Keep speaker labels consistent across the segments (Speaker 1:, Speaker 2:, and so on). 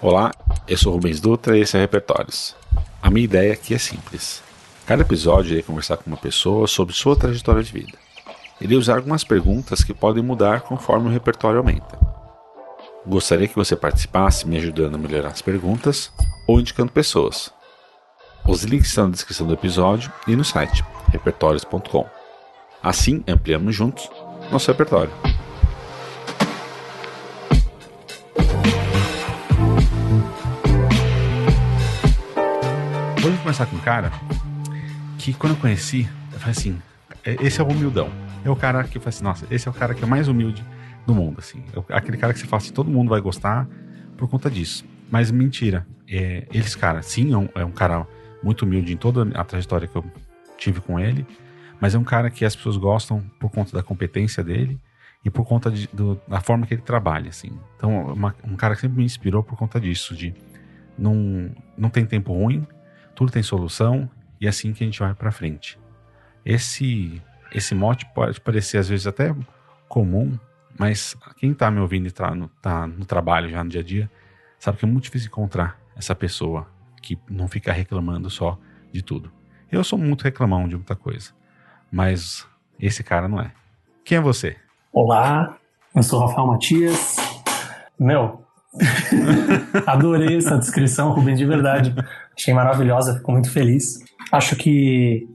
Speaker 1: Olá, eu sou Rubens Dutra e esse é Repertórios. A minha ideia aqui é simples. Cada episódio irei conversar com uma pessoa sobre sua trajetória de vida. Irei usar algumas perguntas que podem mudar conforme o repertório aumenta. Gostaria que você participasse me ajudando a melhorar as perguntas ou indicando pessoas. Os links estão na descrição do episódio e no site repertórios.com. Assim ampliamos juntos nosso repertório. Começar com um cara que quando eu conheci, eu falei assim, é, esse é o humildão. É o cara que eu falei assim, nossa, esse é o cara que é mais humilde do mundo, assim. É aquele cara que você fala assim, todo mundo vai gostar por conta disso. Mas mentira, é, eles, cara, sim, é um, é um cara muito humilde em toda a trajetória que eu tive com ele, mas é um cara que as pessoas gostam por conta da competência dele e por conta de, do, da forma que ele trabalha, assim. Então, uma, um cara que sempre me inspirou por conta disso, de não, não tem tempo ruim, tudo tem solução e é assim que a gente vai para frente. Esse esse mote pode parecer às vezes até comum, mas quem está me ouvindo e está no, tá no trabalho já no dia a dia, sabe que é muito difícil encontrar essa pessoa que não fica reclamando só de tudo. Eu sou muito reclamão de muita coisa, mas esse cara não é. Quem é você?
Speaker 2: Olá, eu sou Rafael Matias. Meu, adorei essa descrição, Rubens, de verdade. Achei maravilhosa, fico muito feliz. Acho que.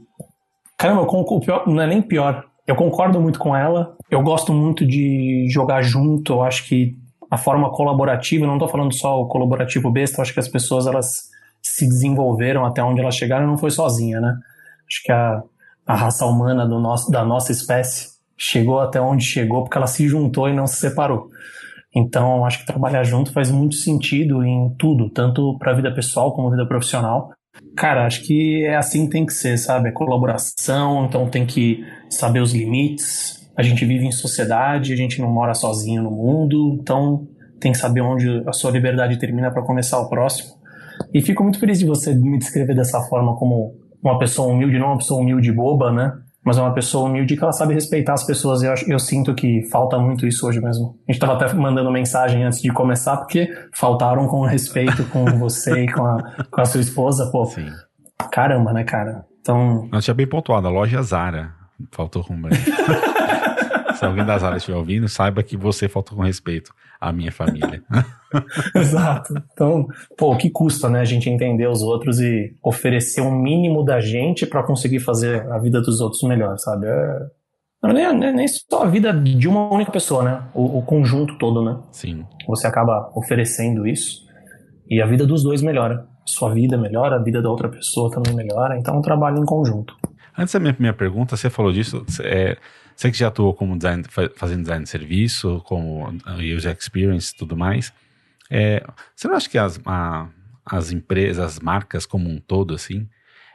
Speaker 2: Caramba, pior, não é nem pior. Eu concordo muito com ela. Eu gosto muito de jogar junto. Eu acho que a forma colaborativa, não estou falando só o colaborativo besta, eu acho que as pessoas elas se desenvolveram até onde elas chegaram não foi sozinha, né? Acho que a, a raça humana do nosso, da nossa espécie chegou até onde chegou porque ela se juntou e não se separou. Então, acho que trabalhar junto faz muito sentido em tudo, tanto para a vida pessoal como vida profissional. Cara, acho que é assim que tem que ser, sabe? É colaboração, então tem que saber os limites. A gente vive em sociedade, a gente não mora sozinho no mundo, então tem que saber onde a sua liberdade termina para começar o próximo. E fico muito feliz de você me descrever dessa forma como uma pessoa humilde, não uma pessoa humilde boba, né? Mas é uma pessoa humilde que ela sabe respeitar as pessoas. E eu, eu sinto que falta muito isso hoje mesmo. A gente estava até mandando mensagem antes de começar, porque faltaram com respeito com você e com a, com a sua esposa. Pô, Sim. caramba, né, cara? Então.
Speaker 1: Não, tinha bem pontuado, a loja Zara. Faltou com Se alguém das áreas estiver ouvindo, saiba que você faltou com respeito à minha família.
Speaker 2: Exato. Então, pô, o que custa, né, a gente entender os outros e oferecer um mínimo da gente para conseguir fazer a vida dos outros melhor, sabe? É... Não, nem, nem só a vida de uma única pessoa, né? O, o, conjunto todo, né?
Speaker 1: Sim.
Speaker 2: Você acaba oferecendo isso e a vida dos dois melhora. Sua vida melhora, a vida da outra pessoa também melhora. Então, é um trabalho em conjunto.
Speaker 1: Antes da minha, minha pergunta, você falou disso. É, você que já atuou como design, fazendo design de serviço, como user experience e tudo mais. É, você não acha que as, a, as empresas, as marcas como um todo, assim,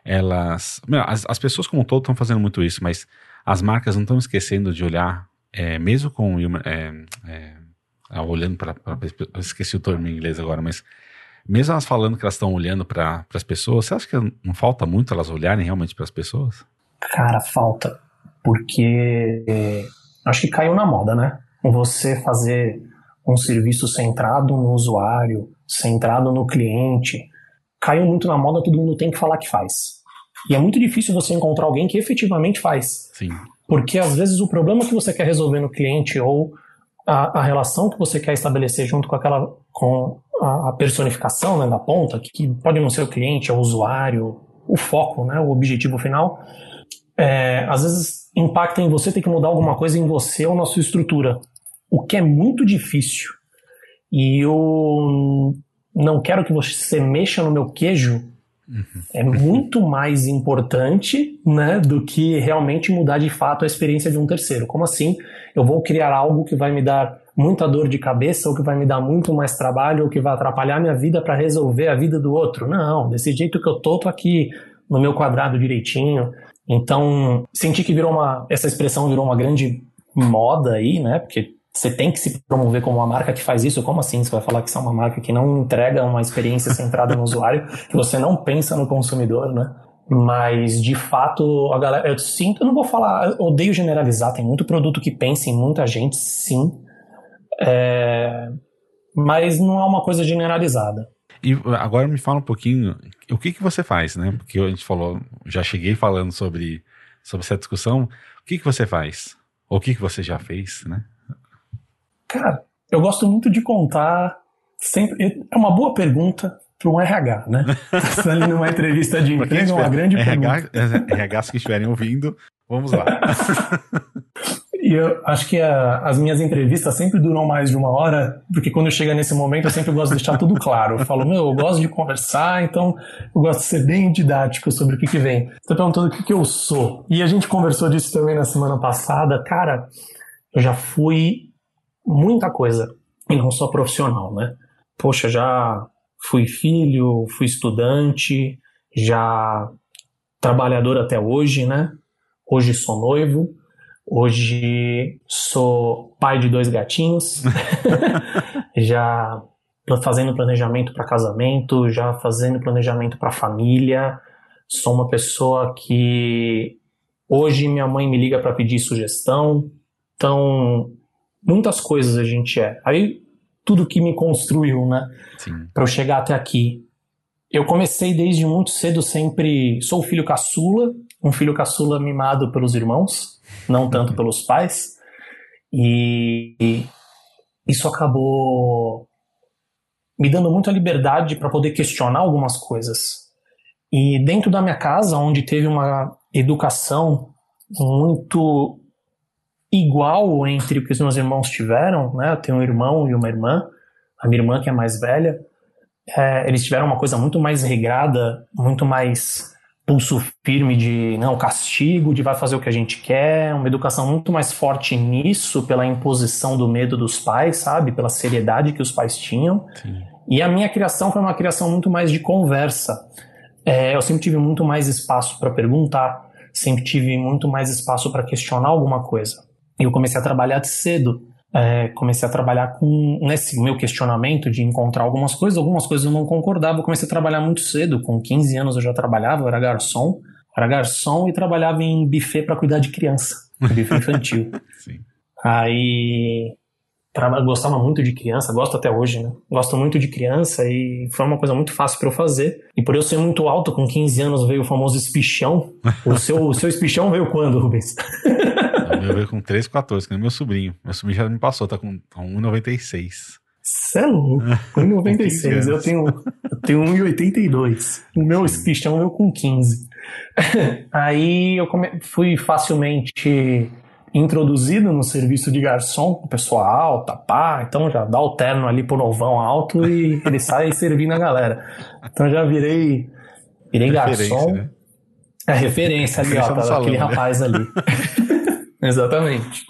Speaker 1: elas. Meu, as, as pessoas como um todo estão fazendo muito isso, mas as marcas não estão esquecendo de olhar, é, mesmo com. É, é, ah, olhando para. Esqueci o termo em inglês agora, mas mesmo elas falando que elas estão olhando para as pessoas, você acha que não falta muito elas olharem realmente para as pessoas?
Speaker 2: Cara, falta. Porque é, acho que caiu na moda, né? Você fazer um serviço centrado no usuário, centrado no cliente. Caiu muito na moda, todo mundo tem que falar que faz. E é muito difícil você encontrar alguém que efetivamente faz.
Speaker 1: Sim.
Speaker 2: Porque às vezes o problema que você quer resolver no cliente ou a, a relação que você quer estabelecer junto com aquela com a, a personificação né, da ponta, que, que, pode não ser o cliente, é o usuário, o foco, né, o objetivo final, é, às vezes impacta em você ter que mudar alguma coisa em você ou na sua estrutura o que é muito difícil. E eu não quero que você mexa no meu queijo. Uhum. É muito mais importante né, do que realmente mudar de fato a experiência de um terceiro. Como assim? Eu vou criar algo que vai me dar muita dor de cabeça, ou que vai me dar muito mais trabalho, ou que vai atrapalhar minha vida para resolver a vida do outro. Não, desse jeito que eu tô, tô aqui no meu quadrado direitinho. Então, senti que virou uma. Essa expressão virou uma grande moda aí, né? Porque você tem que se promover como uma marca que faz isso? Como assim? Você vai falar que você é uma marca que não entrega uma experiência centrada no usuário, que você não pensa no consumidor, né? Mas, de fato, a galera. Eu sinto, eu não vou falar, odeio generalizar, tem muito produto que pensa em muita gente, sim. É, mas não é uma coisa generalizada.
Speaker 1: E agora me fala um pouquinho, o que que você faz, né? Porque a gente falou, já cheguei falando sobre, sobre essa discussão. O que que você faz? Ou o que que você já fez, né?
Speaker 2: Cara, eu gosto muito de contar sempre. É uma boa pergunta para um RH, né? Tá ali numa entrevista de emprego, é uma grande
Speaker 1: RH, pergunta. RHs que estiverem ouvindo, vamos lá.
Speaker 2: E eu acho que a, as minhas entrevistas sempre duram mais de uma hora, porque quando chega nesse momento eu sempre gosto de deixar tudo claro. Eu falo, meu, eu gosto de conversar, então eu gosto de ser bem didático sobre o que, que vem. Você perguntando o que, que eu sou. E a gente conversou disso também na semana passada. Cara, eu já fui muita coisa, e não só profissional, né? Poxa, já fui filho, fui estudante, já trabalhador até hoje, né? Hoje sou noivo. Hoje sou pai de dois gatinhos, já fazendo planejamento para casamento, já fazendo planejamento para família. Sou uma pessoa que hoje minha mãe me liga para pedir sugestão. Então, muitas coisas a gente é. Aí tudo que me construiu, né? Para eu chegar até aqui. Eu comecei desde muito cedo sempre. Sou filho caçula, um filho caçula mimado pelos irmãos não tanto pelos pais. E isso acabou me dando muita liberdade para poder questionar algumas coisas. E dentro da minha casa, onde teve uma educação muito igual entre o que os meus irmãos tiveram, né? Eu tenho um irmão e uma irmã, a minha irmã que é mais velha, é, eles tiveram uma coisa muito mais regrada, muito mais pulso firme de não castigo, de vai fazer o que a gente quer, uma educação muito mais forte nisso pela imposição do medo dos pais, sabe, pela seriedade que os pais tinham. Sim. E a minha criação foi uma criação muito mais de conversa. É, eu sempre tive muito mais espaço para perguntar, sempre tive muito mais espaço para questionar alguma coisa. E eu comecei a trabalhar cedo é, comecei a trabalhar com nesse meu questionamento de encontrar algumas coisas, algumas coisas eu não concordava. Eu comecei a trabalhar muito cedo, com 15 anos eu já trabalhava, eu era garçom, era garçom e trabalhava em buffet para cuidar de criança, buffet infantil. Sim. Aí gostava muito de criança, gosto até hoje, né? Gosto muito de criança e foi uma coisa muito fácil para eu fazer. E por eu ser muito alto, com 15 anos veio o famoso espichão. O seu, o seu espichão veio quando, Rubens?
Speaker 1: O meu veio com 3,14, que é meu sobrinho. Meu sobrinho já me passou, tá com 1,96.
Speaker 2: Você é louco, 1,96. eu tenho, eu tenho 1,82. O meu espichão veio com 15. Aí eu come... fui facilmente introduzido no serviço de garçom, com pessoa alta, pá, então já dá o terno ali pro novão alto e ele sai servindo a galera. Então já virei, virei garçom. Né? É referência ali, ó, tá, aquele né? rapaz ali. Exatamente.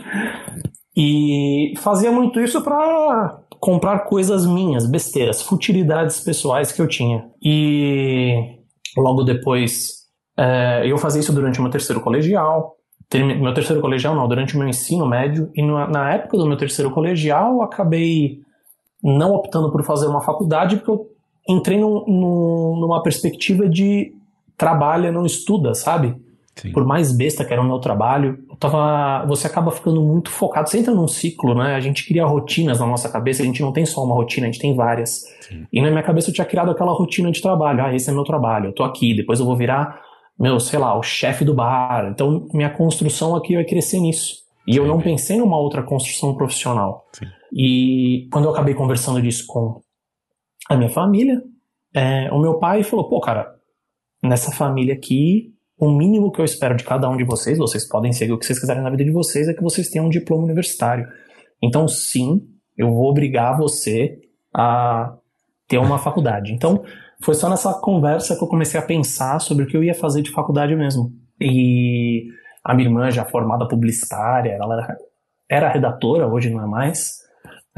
Speaker 2: E fazia muito isso para comprar coisas minhas, besteiras, futilidades pessoais que eu tinha. E logo depois, é, eu fazia isso durante o meu terceiro colegial. Meu terceiro colegial não, durante o meu ensino médio. E na época do meu terceiro colegial, acabei não optando por fazer uma faculdade, porque eu entrei num, num, numa perspectiva de trabalha, não estuda, sabe? Sim. Por mais besta que era o meu trabalho, tava, você acaba ficando muito focado. Você entra num ciclo, né? A gente cria rotinas na nossa cabeça, a gente não tem só uma rotina, a gente tem várias. Sim. E na minha cabeça eu tinha criado aquela rotina de trabalho. Ah, esse é meu trabalho, eu tô aqui, depois eu vou virar, meu, sei lá, o chefe do bar. Então minha construção aqui vai crescer nisso. E Sim. eu não pensei numa outra construção profissional. E quando eu acabei conversando disso com a minha família, é, o meu pai falou: pô, cara, nessa família aqui o mínimo que eu espero de cada um de vocês, vocês podem seguir o que vocês quiserem na vida de vocês, é que vocês tenham um diploma universitário. Então, sim, eu vou obrigar você a ter uma faculdade. Então, foi só nessa conversa que eu comecei a pensar sobre o que eu ia fazer de faculdade mesmo. E a minha irmã, já formada publicitária, ela era, era redatora, hoje não é mais.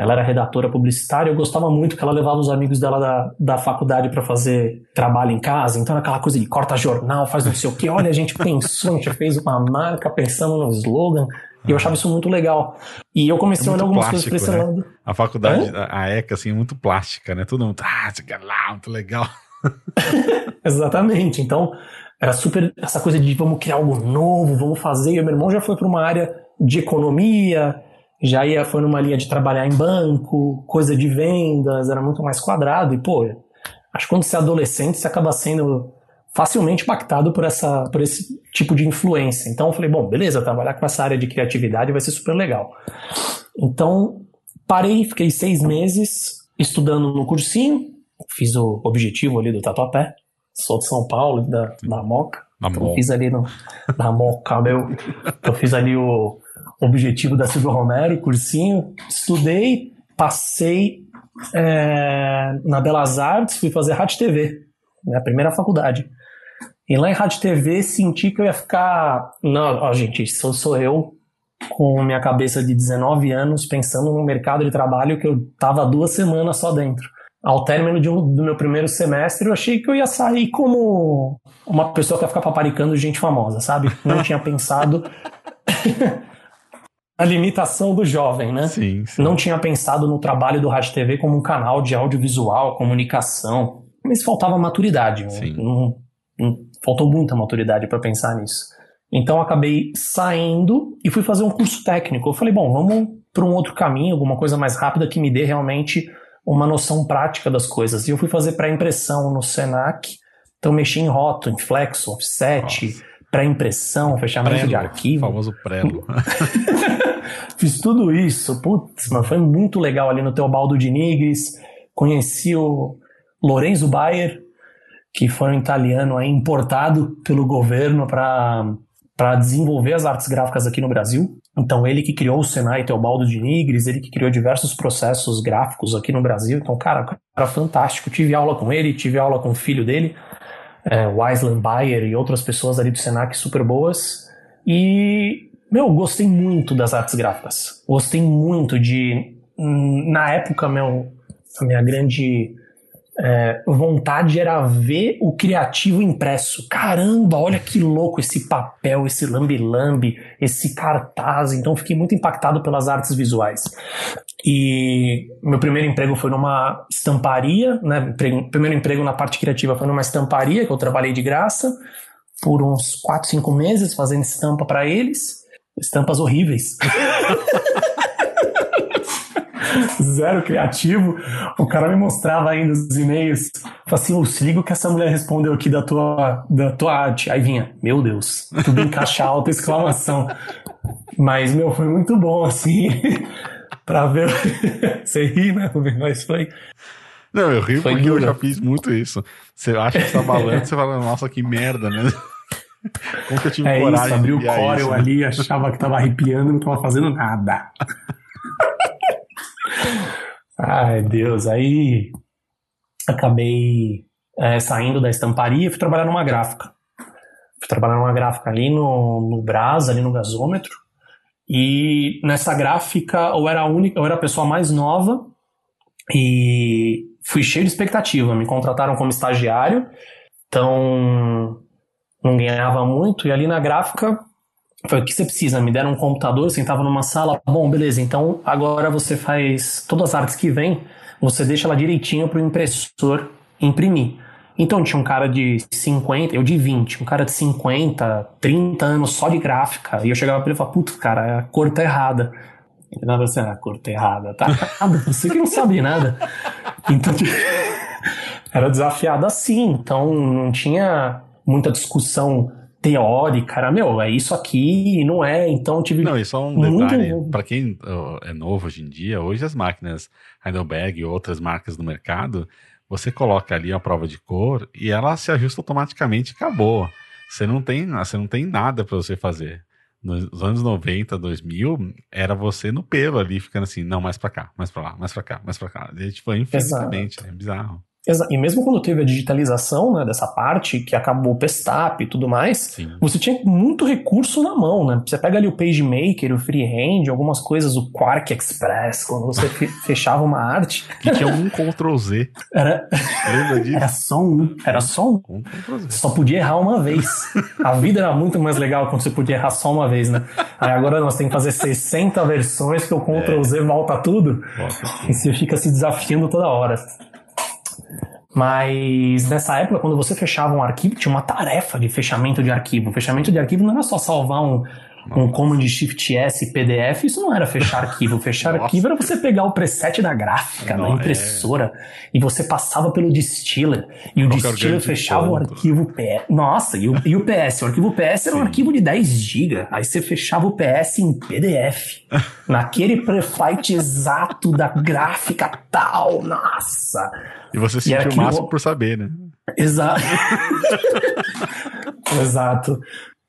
Speaker 2: Ela era redatora publicitária, eu gostava muito que ela levava os amigos dela da, da faculdade para fazer trabalho em casa, então era aquela coisa de corta jornal, faz não sei o que, olha, a gente pensou, a gente fez uma marca pensando no slogan, e eu achava isso muito legal. E eu comecei é a olhar algumas plástico, coisas pra esse né? lado.
Speaker 1: A faculdade, Hã? a ECA, assim, é muito plástica, né? Todo mundo, ah, você quer lá, muito legal.
Speaker 2: Exatamente. Então, era super essa coisa de vamos criar algo novo, vamos fazer. E o meu irmão já foi para uma área de economia, já ia, foi numa linha de trabalhar em banco, coisa de vendas, era muito mais quadrado. E, pô, acho que quando você é adolescente, você acaba sendo facilmente impactado por, essa, por esse tipo de influência. Então eu falei, bom, beleza, trabalhar com essa área de criatividade vai ser super legal. Então parei, fiquei seis meses estudando no cursinho, fiz o objetivo ali do Tatuapé, sou de São Paulo, da, da Moca.
Speaker 1: Na
Speaker 2: então,
Speaker 1: Moca.
Speaker 2: fiz ali no, na Moca, meu. Eu fiz ali o objetivo da Silvio Romero, cursinho, estudei, passei é, na Belas Artes, fui fazer Rádio TV, minha primeira faculdade. E lá em Rádio TV senti que eu ia ficar. Não, ó, gente, isso sou eu com minha cabeça de 19 anos pensando no mercado de trabalho que eu tava duas semanas só dentro. Ao término de um, do meu primeiro semestre, eu achei que eu ia sair como uma pessoa que ia ficar paparicando gente famosa, sabe? Não tinha pensado a limitação do jovem, né?
Speaker 1: Sim, sim.
Speaker 2: Não tinha pensado no trabalho do Rádio TV como um canal de audiovisual, comunicação. Mas faltava maturidade. né?
Speaker 1: Sim.
Speaker 2: Não- não- faltou muita maturidade para pensar nisso. Então acabei saindo e fui fazer um curso técnico. Eu falei, bom, vamos para um outro caminho, alguma coisa mais rápida que me dê realmente uma noção prática das coisas. E eu fui fazer pré-impressão no Senac. Então mexi em rótulo, em flexo, offset, pré-impressão, fechamento de
Speaker 1: Prelo,
Speaker 2: arquivo.
Speaker 1: famoso prelo.
Speaker 2: Fiz tudo isso. Putz, mano, foi muito legal ali no Teobaldo de Nigris. Conheci o Lorenzo Bayer, que foi um italiano aí importado pelo governo para desenvolver as artes gráficas aqui no Brasil. Então ele que criou o Senai Teobaldo de Nigris, ele que criou diversos processos gráficos aqui no Brasil. Então, cara, cara fantástico. Tive aula com ele, tive aula com o filho dele, é, o Bayer e outras pessoas ali do Senac super boas. E meu, gostei muito das artes gráficas. Gostei muito de. hum, Na época, meu, a minha grande é, vontade era ver o criativo impresso. Caramba, olha que louco esse papel, esse lambi-lambi, esse cartaz. Então, fiquei muito impactado pelas artes visuais. E meu primeiro emprego foi numa estamparia, né? Primeiro emprego na parte criativa foi numa estamparia que eu trabalhei de graça por uns 4, 5 meses fazendo estampa para eles. Estampas horríveis. Zero criativo. O cara me mostrava ainda os e-mails. Falei assim: "Ô, se liga o que essa mulher respondeu aqui da tua, da tua arte. Aí vinha, meu Deus, tudo em caixa alta, exclamação. Mas, meu, foi muito bom, assim, pra ver. Você ri, né? Mas foi.
Speaker 1: Não, eu rio
Speaker 2: Foi
Speaker 1: porque eu
Speaker 2: duro.
Speaker 1: já fiz muito isso. Você acha que tá balando, você fala, nossa, que merda, né? Como que eu tive
Speaker 2: É
Speaker 1: coragem
Speaker 2: isso, abri o Corel
Speaker 1: isso, né?
Speaker 2: ali, achava que tava arrepiando e não tava fazendo nada. Ai, Deus, aí acabei é, saindo da estamparia e fui trabalhar numa gráfica. Fui trabalhar numa gráfica ali no, no Brás, ali no gasômetro. E nessa gráfica eu era a única, eu era a pessoa mais nova e fui cheio de expectativa. Me contrataram como estagiário, então não ganhava muito. E ali na gráfica foi o que você precisa. Me deram um computador, sentava numa sala. Bom, beleza, então agora você faz todas as artes que vem, você deixa ela direitinho para o impressor imprimir. Então tinha um cara de 50, eu de 20, um cara de 50, 30 anos só de gráfica. E eu chegava pra ele e falava, putz, cara, a cor tá errada. Ele falava assim, ah, a cor tá errada, tá errada, você que não sabe nada. Então era desafiado assim, então não tinha muita discussão teórica, era, meu, é isso aqui não é, então eu tive
Speaker 1: Não, e só um detalhe, para quem é novo hoje em dia, hoje as máquinas Heidelberg e outras marcas no mercado, você coloca ali a prova de cor e ela se ajusta automaticamente e acabou. Você não tem, você não tem nada para você fazer. Nos anos 90, 2000, era você no pelo ali, ficando assim, não, mais pra cá, mais pra lá, mais pra cá, mais pra cá. E, tipo, infinitamente, é bizarro.
Speaker 2: E mesmo quando teve a digitalização né, dessa parte, que acabou o Pestap e tudo mais,
Speaker 1: Sim.
Speaker 2: você tinha muito recurso na mão, né? Você pega ali o PageMaker, o Freehand, algumas coisas, o Quark Express, quando você fe- fechava uma arte,
Speaker 1: Que tinha um Ctrl Z.
Speaker 2: era,
Speaker 1: Lembra disso?
Speaker 2: era só um. Era só um.
Speaker 1: Um
Speaker 2: só podia errar uma vez. A vida era muito mais legal quando você podia errar só uma vez, né? Aí agora nós temos que fazer 60 versões que o Ctrl Z volta tudo.
Speaker 1: Volta aqui.
Speaker 2: E você fica se desafiando toda hora. Mas nessa época, quando você fechava um arquivo, tinha uma tarefa de fechamento de arquivo. Fechamento de arquivo não era só salvar um, um Command Shift S PDF, isso não era fechar arquivo. Fechar arquivo era você pegar o preset da gráfica, da é. impressora, é. e você passava pelo distiller. E o distiller fechava o arquivo PS. Nossa, e o, e o PS? O arquivo PS era Sim. um arquivo de 10 GB. Aí você fechava o PS em PDF. naquele preflight exato da gráfica tal. Nossa!
Speaker 1: E você sentiu o máximo por saber, né?
Speaker 2: Exato. Exato.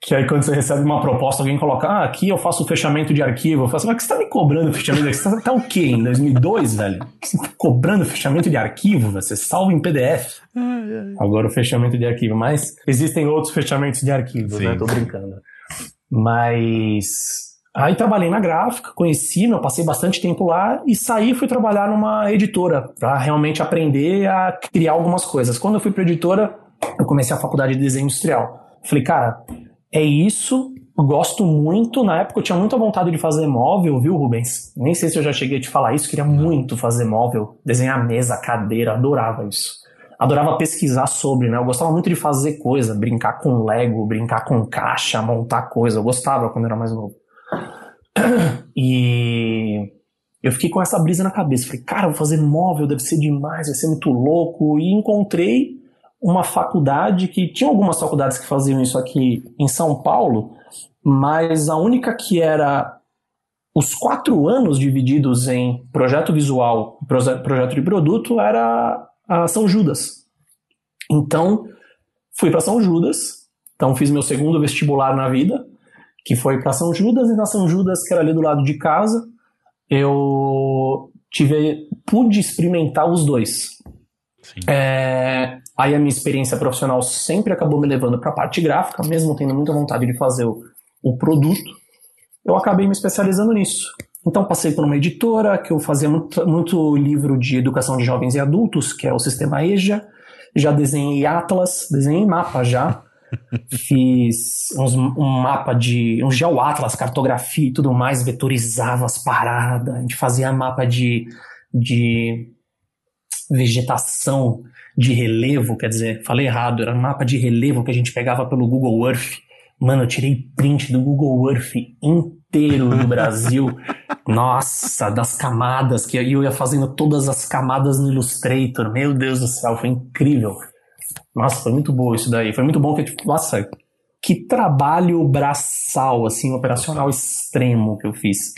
Speaker 2: Que aí quando você recebe uma proposta, alguém coloca, ah, aqui eu faço o fechamento de arquivo. Eu falo assim, mas que você tá me cobrando fechamento de arquivo? Você tá, tá o quê? Em 2002, velho? Você tá cobrando fechamento de arquivo? Você salva em PDF. Agora o fechamento de arquivo. Mas existem outros fechamentos de arquivos, Sim. né? Tô brincando. Mas... Aí trabalhei na gráfica, conheci, eu passei bastante tempo lá e saí e fui trabalhar numa editora para realmente aprender a criar algumas coisas. Quando eu fui para editora, eu comecei a faculdade de desenho industrial. Falei, cara, é isso. Gosto muito. Na época eu tinha muita vontade de fazer móvel, viu, Rubens? Nem sei se eu já cheguei a te falar isso. Queria muito fazer móvel, desenhar mesa, cadeira, adorava isso. Adorava pesquisar sobre, né? Eu gostava muito de fazer coisa, brincar com Lego, brincar com caixa, montar coisa. Eu gostava quando era mais novo. E eu fiquei com essa brisa na cabeça. Falei, cara, vou fazer móvel, deve ser demais, vai ser muito louco. E encontrei uma faculdade que tinha algumas faculdades que faziam isso aqui em São Paulo, mas a única que era os quatro anos divididos em projeto visual e projeto de produto era a São Judas. Então, fui para São Judas, então fiz meu segundo vestibular na vida, que foi para São Judas, e na São Judas, que era ali do lado de casa, eu tive, pude experimentar os dois. É, aí a minha experiência profissional sempre acabou me levando para a parte gráfica, mesmo tendo muita vontade de fazer o, o produto, eu acabei me especializando nisso. Então passei por uma editora que eu fazia muito, muito, livro de educação de jovens e adultos, que é o sistema EJA. Já desenhei atlas, desenhei mapa já. Fiz uns, um mapa de. um geoatlas, cartografia e tudo mais, vetorizava as paradas. A gente fazia mapa de, de vegetação de relevo, quer dizer, falei errado, era um mapa de relevo que a gente pegava pelo Google Earth. Mano, eu tirei print do Google Earth inteiro do Brasil. Nossa, das camadas, que eu ia fazendo todas as camadas no Illustrator. Meu Deus do céu, foi incrível. Nossa, foi muito bom isso daí. Foi muito bom que, tipo, nossa, que trabalho braçal, assim, operacional extremo que eu fiz.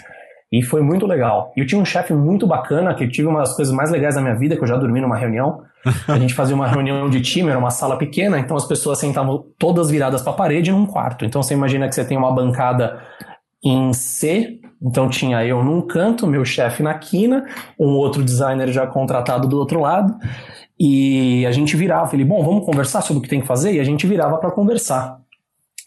Speaker 2: E foi muito legal. E eu tinha um chefe muito bacana, que eu tive uma das coisas mais legais da minha vida, que eu já dormi numa reunião. A gente fazia uma reunião de time, era uma sala pequena, então as pessoas sentavam todas viradas para a parede num quarto. Então você imagina que você tem uma bancada em C, então tinha eu num canto, meu chefe na quina, um outro designer já contratado do outro lado, e a gente virava, ele, bom, vamos conversar sobre o que tem que fazer, e a gente virava para conversar.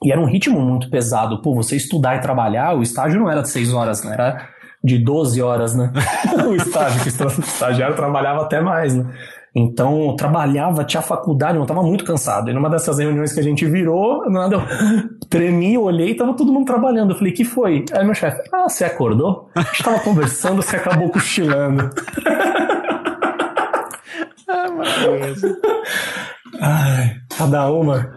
Speaker 2: E era um ritmo muito pesado. Pô, você estudar e trabalhar, o estágio não era de seis horas, né? Era de 12 horas, né? o estágio, que o estagiário trabalhava até mais, né? Então, trabalhava, tinha faculdade, eu estava muito cansado. E numa dessas reuniões que a gente virou, nada, eu tremi, olhei tava todo mundo trabalhando. Eu falei, que foi? Aí meu chefe, ah, você acordou? A gente tava conversando, você acabou cochilando. ah, maravilhoso. Ai, cada uma.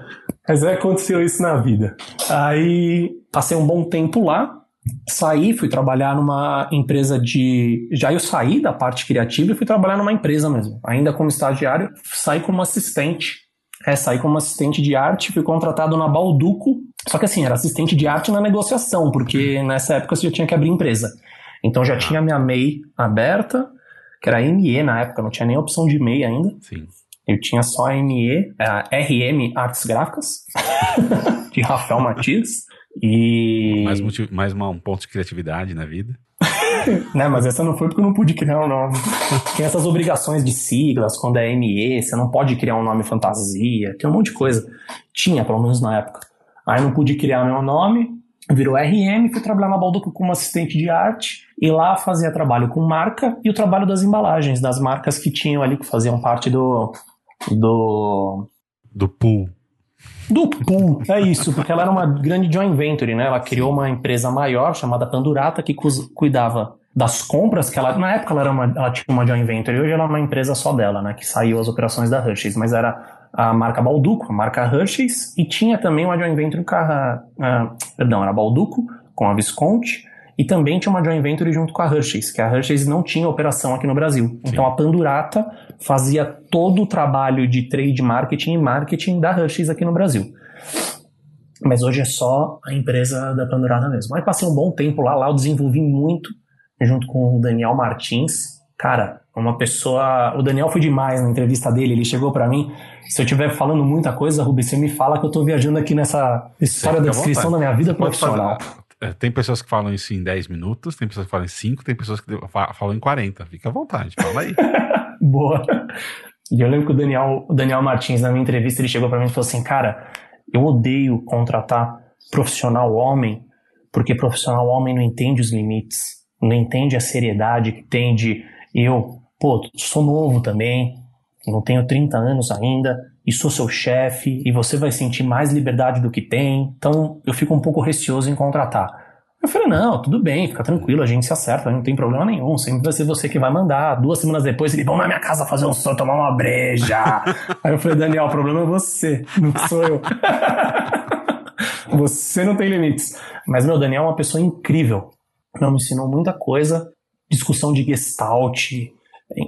Speaker 2: Mas é, aconteceu isso na vida. Aí, passei um bom tempo lá, saí, fui trabalhar numa empresa de. Já eu saí da parte criativa e fui trabalhar numa empresa mesmo. Ainda como estagiário, saí como assistente. É, saí como assistente de arte, fui contratado na Balduco. Só que assim, era assistente de arte na negociação, porque nessa época você já tinha que abrir empresa. Então já tinha minha MEI aberta, que era ME na época, não tinha nem opção de MEI ainda.
Speaker 1: Sim.
Speaker 2: Eu tinha só a ME, a RM Artes Gráficas, de Rafael Matias. E.
Speaker 1: Mais, mais uma, um ponto de criatividade na vida.
Speaker 2: né, mas essa não foi porque eu não pude criar um nome. Tem essas obrigações de siglas, quando é ME, você não pode criar um nome fantasia, tem um monte de coisa. Tinha, pelo menos na época. Aí não pude criar meu nome, virou RM, fui trabalhar na Balduco como assistente de arte, e lá fazia trabalho com marca e o trabalho das embalagens, das marcas que tinham ali, que faziam parte do. do.
Speaker 1: do pool.
Speaker 2: Do pool, é isso, porque ela era uma grande joint venture, né? Ela criou uma empresa maior chamada Pandurata que cuidava das compras que ela na época ela era uma, ela tinha uma joint venture, hoje ela é uma empresa só dela, né, que saiu as operações da Hershey's, mas era a marca Balduco, a marca Hershey's e tinha também uma joint venture com a, a perdão, era Balduco com a Visconti, e também tinha uma joint venture junto com a Hershey's, que a Hershey's não tinha operação aqui no Brasil. Então a Pandurata fazia todo o trabalho de trade marketing e marketing da Hershey's aqui no Brasil. Mas hoje é só a empresa da Pandurata mesmo. Aí passei um bom tempo lá, lá eu desenvolvi muito junto com o Daniel Martins. Cara, uma pessoa. O Daniel foi demais na entrevista dele. Ele chegou para mim. Se eu estiver falando muita coisa, Rubens, você me fala que eu tô viajando aqui nessa história da descrição da minha vida profissional.
Speaker 1: É, tem pessoas que falam isso em 10 minutos, tem pessoas que falam em 5, tem pessoas que falam em 40. Fica à vontade, fala aí.
Speaker 2: Boa. E eu lembro que o Daniel, o Daniel Martins, na minha entrevista, ele chegou para mim e falou assim: Cara, eu odeio contratar profissional homem, porque profissional homem não entende os limites, não entende a seriedade que tem de eu, pô, sou novo também, não tenho 30 anos ainda, e sou seu chefe, e você vai sentir mais liberdade do que tem, então eu fico um pouco receoso em contratar. Eu falei, não, tudo bem, fica tranquilo, a gente se acerta, não tem problema nenhum, sempre vai ser você que vai mandar. Duas semanas depois, ele, vão na minha casa fazer um som, tomar uma breja. Aí eu falei, Daniel, o problema é você, não sou eu. você não tem limites. Mas, meu, Daniel é uma pessoa incrível. Não, me ensinou muita coisa, discussão de gestalt,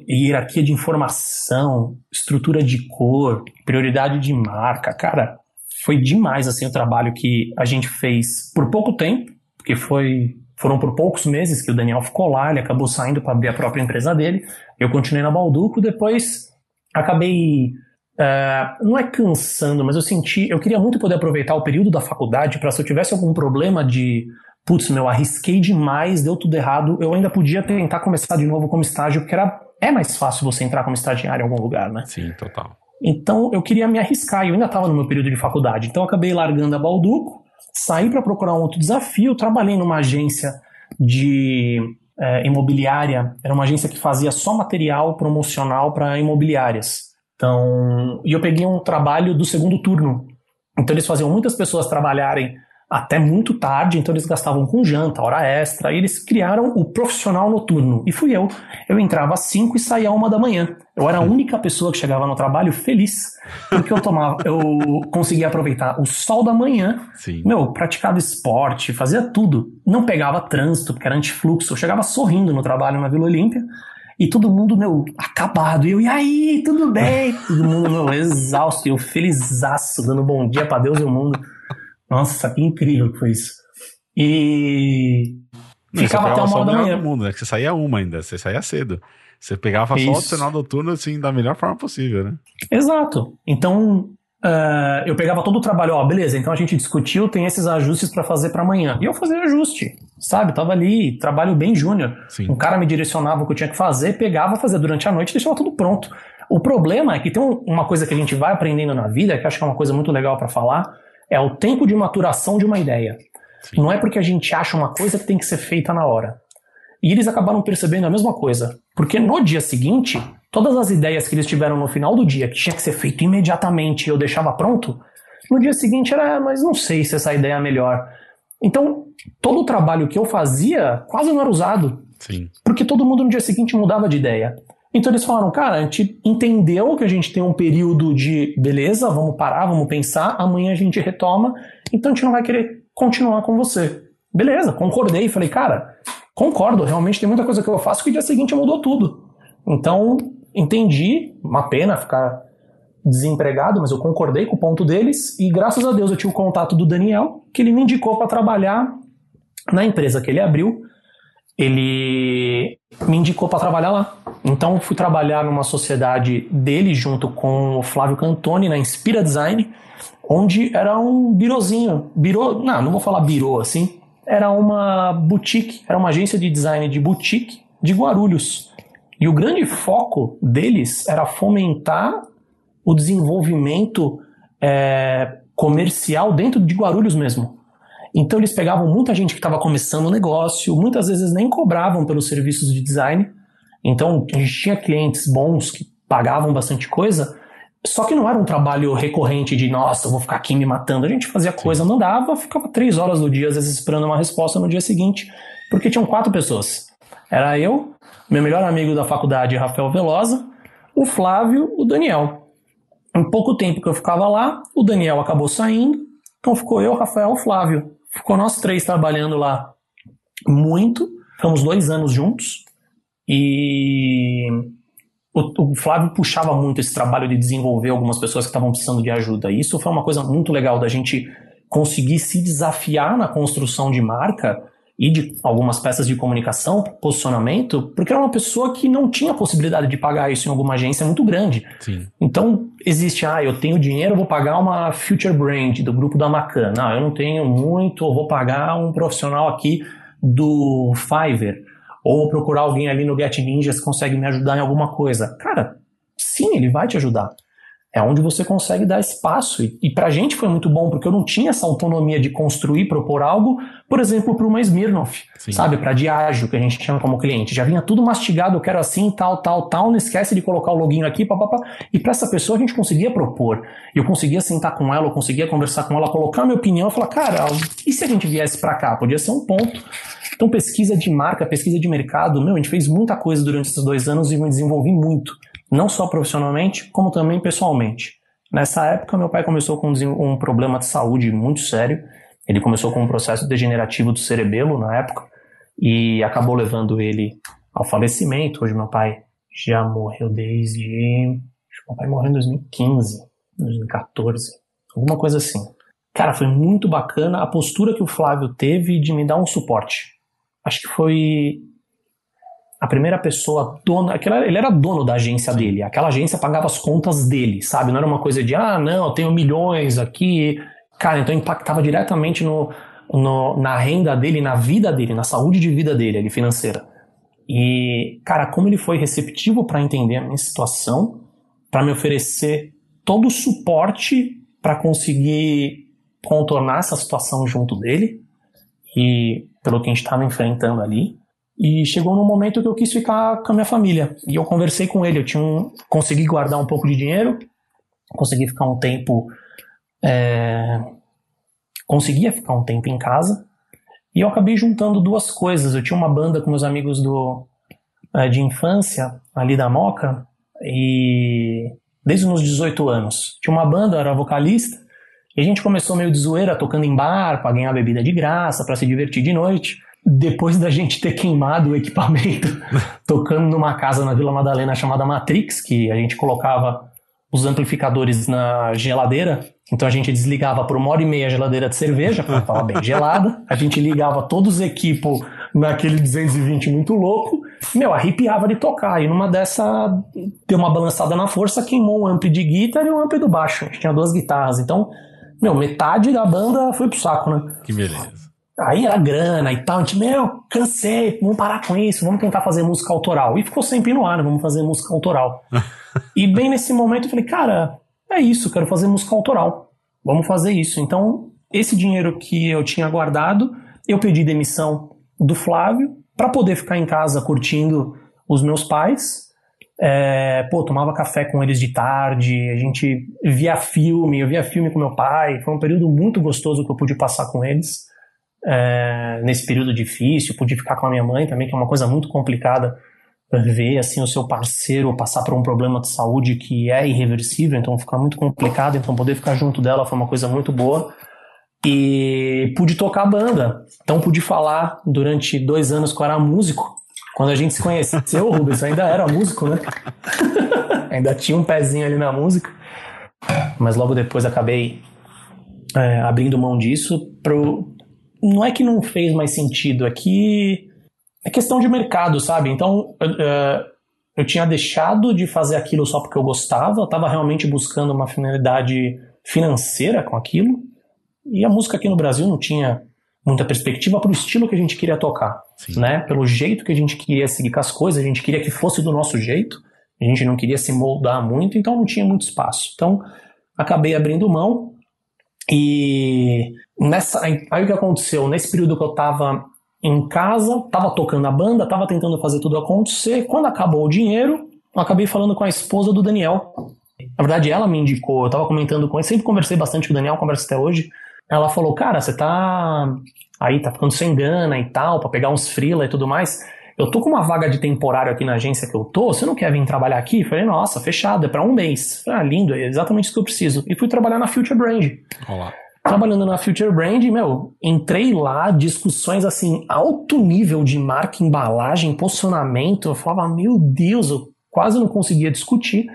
Speaker 2: hierarquia de informação, estrutura de cor, prioridade de marca. Cara, foi demais assim o trabalho que a gente fez por pouco tempo, porque foi foram por poucos meses que o Daniel ficou lá, ele acabou saindo para abrir a própria empresa dele. Eu continuei na Balduco, depois acabei Uh, não é cansando, mas eu senti, eu queria muito poder aproveitar o período da faculdade para se eu tivesse algum problema de, putz, meu, arrisquei demais, deu tudo errado, eu ainda podia tentar começar de novo como estágio, porque era é mais fácil você entrar como estagiário em algum lugar, né?
Speaker 1: Sim, total.
Speaker 2: Então eu queria me arriscar, eu ainda estava no meu período de faculdade, então eu acabei largando a Balduco, saí para procurar um outro desafio, trabalhei numa agência de é, imobiliária, era uma agência que fazia só material promocional para imobiliárias. Então, e eu peguei um trabalho do segundo turno. Então eles faziam muitas pessoas trabalharem até muito tarde, então eles gastavam com janta, hora extra, e eles criaram o profissional noturno. E fui eu. Eu entrava às 5 e saía às 1 da manhã. Eu era a única pessoa que chegava no trabalho feliz, porque eu tomava, eu conseguia aproveitar o sol da manhã,
Speaker 1: Sim.
Speaker 2: meu, praticava esporte, fazia tudo. Não pegava trânsito, porque era antifluxo. Eu chegava sorrindo no trabalho na Vila Olímpia, e todo mundo, meu, acabado. E eu, e aí, tudo bem? Todo mundo, meu, exausto, e eu felizaço, dando bom dia para Deus e o mundo. Nossa, que incrível que foi isso. E
Speaker 1: Não, ficava até uma hora da manhã. Do mundo, né? Que você saía uma ainda, você saía cedo. Você pegava isso. só o sinal noturno assim da melhor forma possível, né?
Speaker 2: Exato. Então, uh, eu pegava todo o trabalho, ó, beleza, então a gente discutiu, tem esses ajustes para fazer para amanhã. E eu fazia ajuste, sabe? Tava ali, trabalho bem júnior. Um cara me direcionava o que eu tinha que fazer, pegava, fazia durante a noite e deixava tudo pronto. O problema é que tem uma coisa que a gente vai aprendendo na vida, que acho que é uma coisa muito legal para falar, é o tempo de maturação de uma ideia. Sim. Não é porque a gente acha uma coisa que tem que ser feita na hora. E eles acabaram percebendo a mesma coisa. Porque no dia seguinte, todas as ideias que eles tiveram no final do dia, que tinha que ser feito imediatamente e eu deixava pronto, no dia seguinte era, mas não sei se essa ideia é melhor. Então, todo o trabalho que eu fazia quase não era usado.
Speaker 1: Sim.
Speaker 2: Porque todo mundo no dia seguinte mudava de ideia. Então eles falaram, cara, a gente entendeu que a gente tem um período de beleza, vamos parar, vamos pensar, amanhã a gente retoma, então a gente não vai querer continuar com você. Beleza, concordei, falei, cara, concordo, realmente tem muita coisa que eu faço que no dia seguinte mudou tudo. Então, entendi, uma pena ficar desempregado, mas eu concordei com o ponto deles e graças a Deus eu tive o contato do Daniel, que ele me indicou para trabalhar na empresa que ele abriu. Ele me indicou para trabalhar lá. Então fui trabalhar numa sociedade dele junto com o Flávio Cantoni na Inspira Design, onde era um birozinho, birô, não, não vou falar birô assim, era uma boutique, era uma agência de design de boutique de Guarulhos. E o grande foco deles era fomentar o desenvolvimento é, comercial dentro de Guarulhos mesmo. Então eles pegavam muita gente que estava começando o negócio, muitas vezes nem cobravam pelos serviços de design. Então a gente tinha clientes bons que pagavam bastante coisa, só que não era um trabalho recorrente de nossa, eu vou ficar aqui me matando. A gente fazia coisa, mandava, ficava três horas do dia, às vezes esperando uma resposta no dia seguinte, porque tinham quatro pessoas. Era eu, meu melhor amigo da faculdade, Rafael Velosa, o Flávio, o Daniel. Em pouco tempo que eu ficava lá, o Daniel acabou saindo, então ficou eu, Rafael, o Flávio ficou nós três trabalhando lá muito, ficamos dois anos juntos, e o, o, Flávio puxava muito esse trabalho de desenvolver algumas pessoas que estavam precisando de ajuda. E isso foi uma coisa muito legal da gente conseguir se desafiar na construção de marca e de algumas peças de comunicação, posicionamento, porque era uma pessoa que não tinha possibilidade de pagar isso em alguma agência muito grande.
Speaker 1: Sim.
Speaker 2: Então, existe, ah, eu tenho dinheiro, vou pagar uma future brand do grupo da Macan. Ah, eu não tenho muito, vou pagar um profissional aqui do Fiverr. Ou procurar alguém ali no Get Ninjas consegue me ajudar em alguma coisa. Cara, sim, ele vai te ajudar é onde você consegue dar espaço. E, e para a gente foi muito bom, porque eu não tinha essa autonomia de construir, propor algo, por exemplo, para uma Smirnoff, Sim. sabe? Para Diageo, que a gente chama como cliente. Já vinha tudo mastigado, eu quero assim, tal, tal, tal, não esquece de colocar o login aqui, papapá. E para essa pessoa a gente conseguia propor. Eu conseguia sentar com ela, eu conseguia conversar com ela, colocar a minha opinião e falar, cara, e se a gente viesse para cá? Podia ser um ponto. Então, pesquisa de marca, pesquisa de mercado, meu, a gente fez muita coisa durante esses dois anos e me desenvolvi muito não só profissionalmente, como também pessoalmente. Nessa época, meu pai começou com um problema de saúde muito sério. Ele começou com um processo degenerativo do cerebelo na época e acabou levando ele ao falecimento. Hoje, meu pai já morreu desde. Meu pai morreu em 2015, 2014, alguma coisa assim. Cara, foi muito bacana a postura que o Flávio teve de me dar um suporte. Acho que foi a primeira pessoa dona, aquela, ele era dono da agência dele, aquela agência pagava as contas dele, sabe? Não era uma coisa de, ah, não, eu tenho milhões aqui. Cara, então impactava diretamente no, no, na renda dele, na vida dele, na saúde de vida dele, ali, financeira. E, cara, como ele foi receptivo para entender a minha situação, para me oferecer todo o suporte para conseguir contornar essa situação junto dele e pelo que a gente estava enfrentando ali. E chegou num momento que eu quis ficar com a minha família. E eu conversei com ele. Eu tinha um, consegui guardar um pouco de dinheiro, consegui ficar um tempo. É, conseguia ficar um tempo em casa. E eu acabei juntando duas coisas. Eu tinha uma banda com meus amigos do, é, de infância, ali da Moca, e desde os meus 18 anos. Tinha uma banda, eu era vocalista, e a gente começou meio de zoeira, tocando em bar, para ganhar bebida de graça, para se divertir de noite depois da gente ter queimado o equipamento tocando numa casa na Vila Madalena chamada Matrix, que a gente colocava os amplificadores na geladeira, então a gente desligava por uma hora e meia a geladeira de cerveja, porque estava bem gelada, a gente ligava todos os equipos naquele 220 muito louco, meu, arrepiava de tocar, e numa dessa deu uma balançada na força, queimou um ampli de guitarra e um ampli do baixo, a gente tinha duas guitarras, então, meu, metade da banda foi pro saco, né?
Speaker 1: Que beleza.
Speaker 2: Aí era grana e tal, a gente, meu, cansei, vamos parar com isso, vamos tentar fazer música autoral. E ficou sempre no ar, né, vamos fazer música autoral. e bem nesse momento eu falei, cara, é isso, quero fazer música autoral. Vamos fazer isso. Então, esse dinheiro que eu tinha guardado, eu pedi demissão do Flávio para poder ficar em casa curtindo os meus pais. É, pô, tomava café com eles de tarde, a gente via filme, eu via filme com meu pai. Foi um período muito gostoso que eu pude passar com eles é, nesse período difícil, pude ficar com a minha mãe também, que é uma coisa muito complicada ver assim o seu parceiro passar por um problema de saúde que é irreversível, então fica muito complicado, então poder ficar junto dela foi uma coisa muito boa. E pude tocar a banda, então pude falar durante dois anos que eu era músico. Quando a gente se conheceu, Rubens, ainda era músico, né? ainda tinha um pezinho ali na música, mas logo depois acabei é, abrindo mão disso pro, não é que não fez mais sentido, é que é questão de mercado, sabe? Então, eu, é, eu tinha deixado de fazer aquilo só porque eu gostava, eu estava realmente buscando uma finalidade financeira com aquilo, e a música aqui no Brasil não tinha muita perspectiva para o estilo que a gente queria tocar, Sim. né? Pelo jeito que a gente queria seguir com as coisas, a gente queria que fosse do nosso jeito, a gente não queria se moldar muito, então não tinha muito espaço. Então, acabei abrindo mão e nessa, aí, o que aconteceu? Nesse período que eu tava em casa, tava tocando a banda, tava tentando fazer tudo acontecer. Quando acabou o dinheiro, eu acabei falando com a esposa do Daniel. Na verdade, ela me indicou, eu tava comentando com ele, sempre conversei bastante com o Daniel, converso até hoje. Ela falou, cara, você tá aí, tá ficando sem grana e tal, para pegar uns freela e tudo mais. Eu tô com uma vaga de temporário aqui na agência que eu tô, você não quer vir trabalhar aqui? Falei, nossa, fechado, é pra um mês. Ah, lindo, é exatamente isso que eu preciso. E fui trabalhar na Future Brand.
Speaker 1: Olá.
Speaker 2: Trabalhando na Future Brand, meu, entrei lá, discussões assim, alto nível de marca, embalagem, posicionamento. Eu falava, meu Deus, eu quase não conseguia discutir.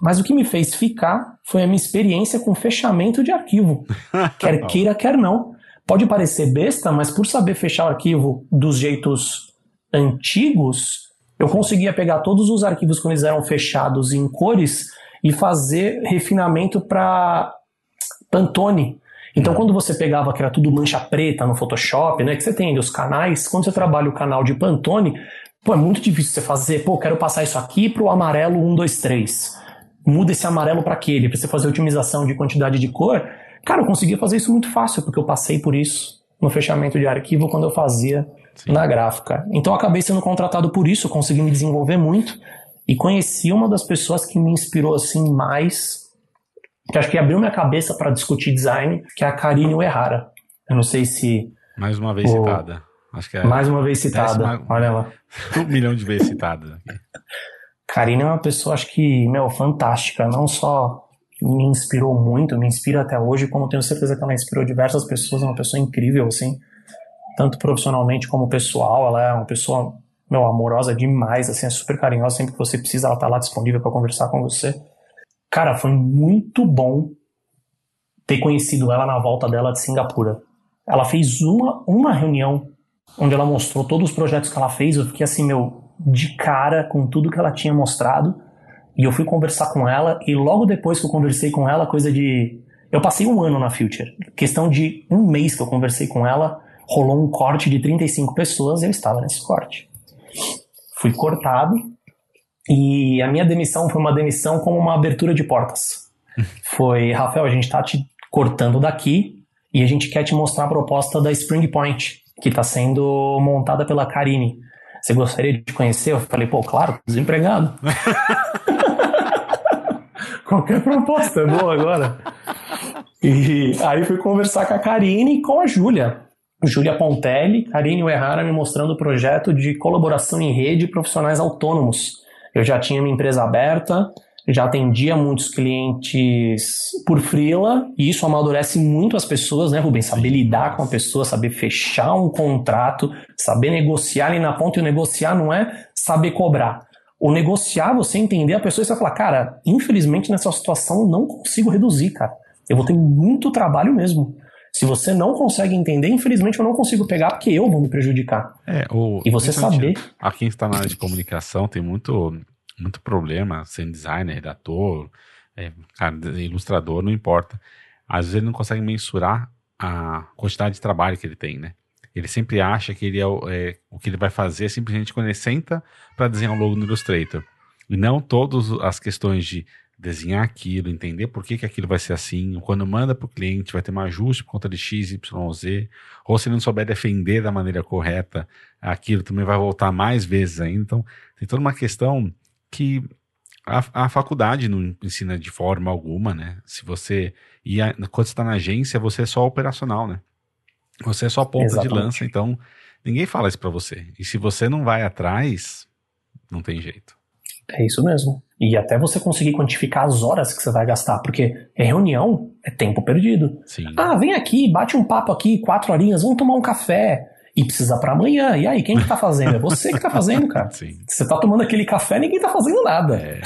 Speaker 2: Mas o que me fez ficar foi a minha experiência com fechamento de arquivo. Quer queira, quer não. Pode parecer besta, mas por saber fechar o arquivo dos jeitos antigos, eu conseguia pegar todos os arquivos quando eles eram fechados em cores e fazer refinamento para Pantone. Então, quando você pegava que era tudo mancha preta no Photoshop, né, que você tem os canais, quando você trabalha o canal de Pantone, pô, é muito difícil você fazer, pô, quero passar isso aqui para o amarelo 1, 2, 3. Muda esse amarelo para aquele, para você fazer otimização de quantidade de cor. Cara, eu conseguia fazer isso muito fácil, porque eu passei por isso no fechamento de arquivo quando eu fazia Sim. na gráfica. Então, eu acabei sendo contratado por isso, consegui me desenvolver muito e conheci uma das pessoas que me inspirou assim mais que acho que abriu minha cabeça para discutir design, que é a Karine Uehara. Eu não sei se.
Speaker 1: Mais uma vez o... citada. Acho que é
Speaker 2: Mais uma vez citada. Décima... Olha lá.
Speaker 1: Um milhão de vezes citada.
Speaker 2: Karine é uma pessoa, acho que, meu, fantástica. Não só me inspirou muito, me inspira até hoje, como tenho certeza que ela inspirou diversas pessoas. É uma pessoa incrível, assim. Tanto profissionalmente como pessoal. Ela é uma pessoa, meu, amorosa demais, assim, é super carinhosa. Sempre que você precisa, ela tá lá disponível para conversar com você. Cara, foi muito bom ter conhecido ela na volta dela de Singapura. Ela fez uma, uma reunião onde ela mostrou todos os projetos que ela fez. Eu fiquei assim, meu, de cara com tudo que ela tinha mostrado. E eu fui conversar com ela. E logo depois que eu conversei com ela, coisa de. Eu passei um ano na Future. Questão de um mês que eu conversei com ela, rolou um corte de 35 pessoas eu estava nesse corte. Fui cortado e a minha demissão foi uma demissão como uma abertura de portas. foi, Rafael, a gente está te cortando daqui e a gente quer te mostrar a proposta da Spring Point, que está sendo montada pela Karine. Você gostaria de conhecer? Eu falei, pô, claro, desempregado. Qualquer proposta é boa agora. E aí fui conversar com a Karine e com a Júlia. Júlia Pontelli, Karine Uehara me mostrando o projeto de colaboração em rede profissionais autônomos eu já tinha minha empresa aberta, já atendia muitos clientes por freela, e isso amadurece muito as pessoas, né, Rubens? Saber lidar com a pessoa, saber fechar um contrato, saber negociar ali na ponta, e o negociar não é saber cobrar. O negociar, você entender a pessoa e você vai falar, cara, infelizmente nessa situação eu não consigo reduzir, cara. Eu vou ter muito trabalho mesmo. Se você não consegue entender, infelizmente eu não consigo pegar porque eu vou me prejudicar.
Speaker 1: É, o,
Speaker 2: e você saber.
Speaker 1: A quem está na área de comunicação tem muito, muito problema, sendo designer, redator, é, cara, ilustrador, não importa. Às vezes ele não consegue mensurar a quantidade de trabalho que ele tem, né? Ele sempre acha que ele é o, é, o que ele vai fazer simplesmente quando ele senta para desenhar um logo no Illustrator. E não todas as questões de desenhar aquilo, entender por que, que aquilo vai ser assim. Quando manda para o cliente, vai ter um ajuste por conta de X, Y, Z. Ou se ele não souber defender da maneira correta, aquilo também vai voltar mais vezes ainda. Então, tem toda uma questão que a, a faculdade não ensina de forma alguma, né? Se você. E a, quando você está na agência, você é só operacional, né? Você é só ponta Exatamente. de lança, então ninguém fala isso para você. E se você não vai atrás, não tem jeito.
Speaker 2: É isso mesmo. E até você conseguir quantificar as horas que você vai gastar, porque é reunião, é tempo perdido.
Speaker 1: Sim.
Speaker 2: Ah, vem aqui, bate um papo aqui, quatro horinhas, vamos tomar um café. E precisa para amanhã. E aí, quem que tá fazendo? É você que tá fazendo, cara.
Speaker 1: Sim.
Speaker 2: Você tá tomando aquele café, ninguém tá fazendo nada.
Speaker 1: É.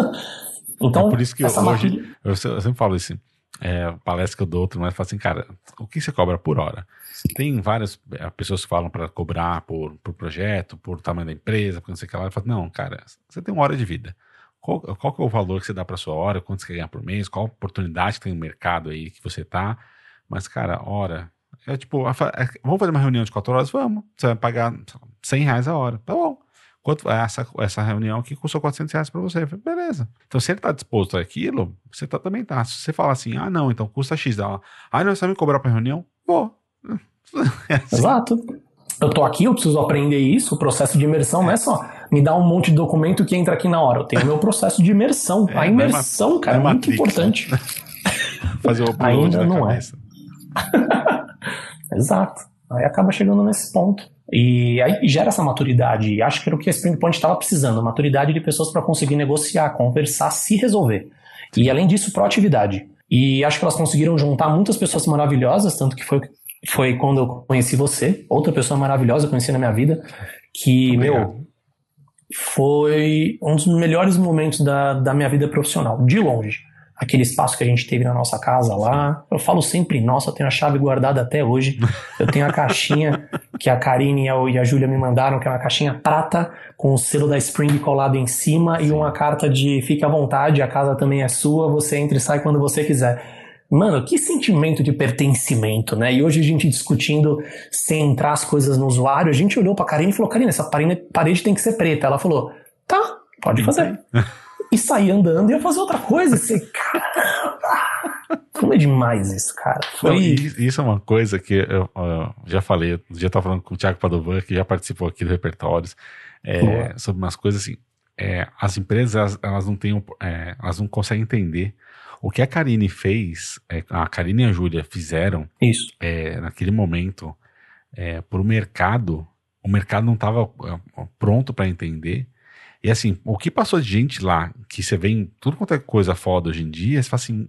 Speaker 1: então, é por isso que hoje, maquilha... eu, sempre falo assim, é, palestra que eu dou, outro, mas eu falo assim, cara, o que você cobra por hora? Tem várias é, pessoas que falam para cobrar por, por projeto, por tamanho da empresa, por não sei o que lá. Eu falo, não, cara, você tem uma hora de vida. Qual, qual que é o valor que você dá para sua hora? Quanto você quer ganhar por mês? Qual oportunidade que tem no mercado aí que você tá? Mas, cara, hora. É tipo, é, vamos fazer uma reunião de quatro horas? Vamos. Você vai pagar 100 reais a hora. Tá bom. Quanto, essa, essa reunião aqui custou 400 reais para você. Falei, beleza. Então, se ele está disposto àquilo, você tá, também tá. Se você falar assim, ah, não, então custa X. Ah, não, você vai me cobrar para reunião? Vou.
Speaker 2: É assim. Exato. Eu tô aqui, eu preciso aprender isso. O processo de imersão não é só me dar um monte de documento que entra aqui na hora. Eu tenho o meu processo de imersão. É, a imersão, é cara, é muito Matrix, importante. Né?
Speaker 1: Fazer o
Speaker 2: Ainda não é. Exato. Aí acaba chegando nesse ponto. E aí gera essa maturidade. Acho que era o que a Spring Point estava precisando: maturidade de pessoas para conseguir negociar, conversar, se resolver. E além disso, proatividade. E acho que elas conseguiram juntar muitas pessoas maravilhosas, tanto que foi, foi quando eu conheci você, outra pessoa maravilhosa que eu conheci na minha vida, que, meu, foi um dos melhores momentos da, da minha vida profissional, de longe aquele espaço que a gente teve na nossa casa lá. Eu falo sempre, nossa, eu tenho a chave guardada até hoje. Eu tenho a caixinha que a Karine e a Júlia me mandaram, que é uma caixinha prata, com o selo da Spring colado em cima Sim. e uma carta de fique à vontade, a casa também é sua, você entra e sai quando você quiser. Mano, que sentimento de pertencimento, né? E hoje a gente discutindo sem entrar as coisas no usuário, a gente olhou pra Karine e falou, Karine, essa parede tem que ser preta. Ela falou, tá, pode fazer. e sair andando e ia fazer outra coisa. Assim, caramba! Como é demais isso, cara.
Speaker 1: Foi... Não, isso é uma coisa que eu, eu já falei, já estava falando com o Thiago Padovan, que já participou aqui do Repertórios, é, sobre umas coisas assim. É, as empresas, elas, elas não têm, é, elas não conseguem entender o que a Karine fez, é, a Karine e a Júlia fizeram
Speaker 2: Isso.
Speaker 1: É, naquele momento é, para o mercado, o mercado não estava é, pronto para entender e assim, o que passou de gente lá, que você vê em tudo quanto é coisa foda hoje em dia, você fala assim,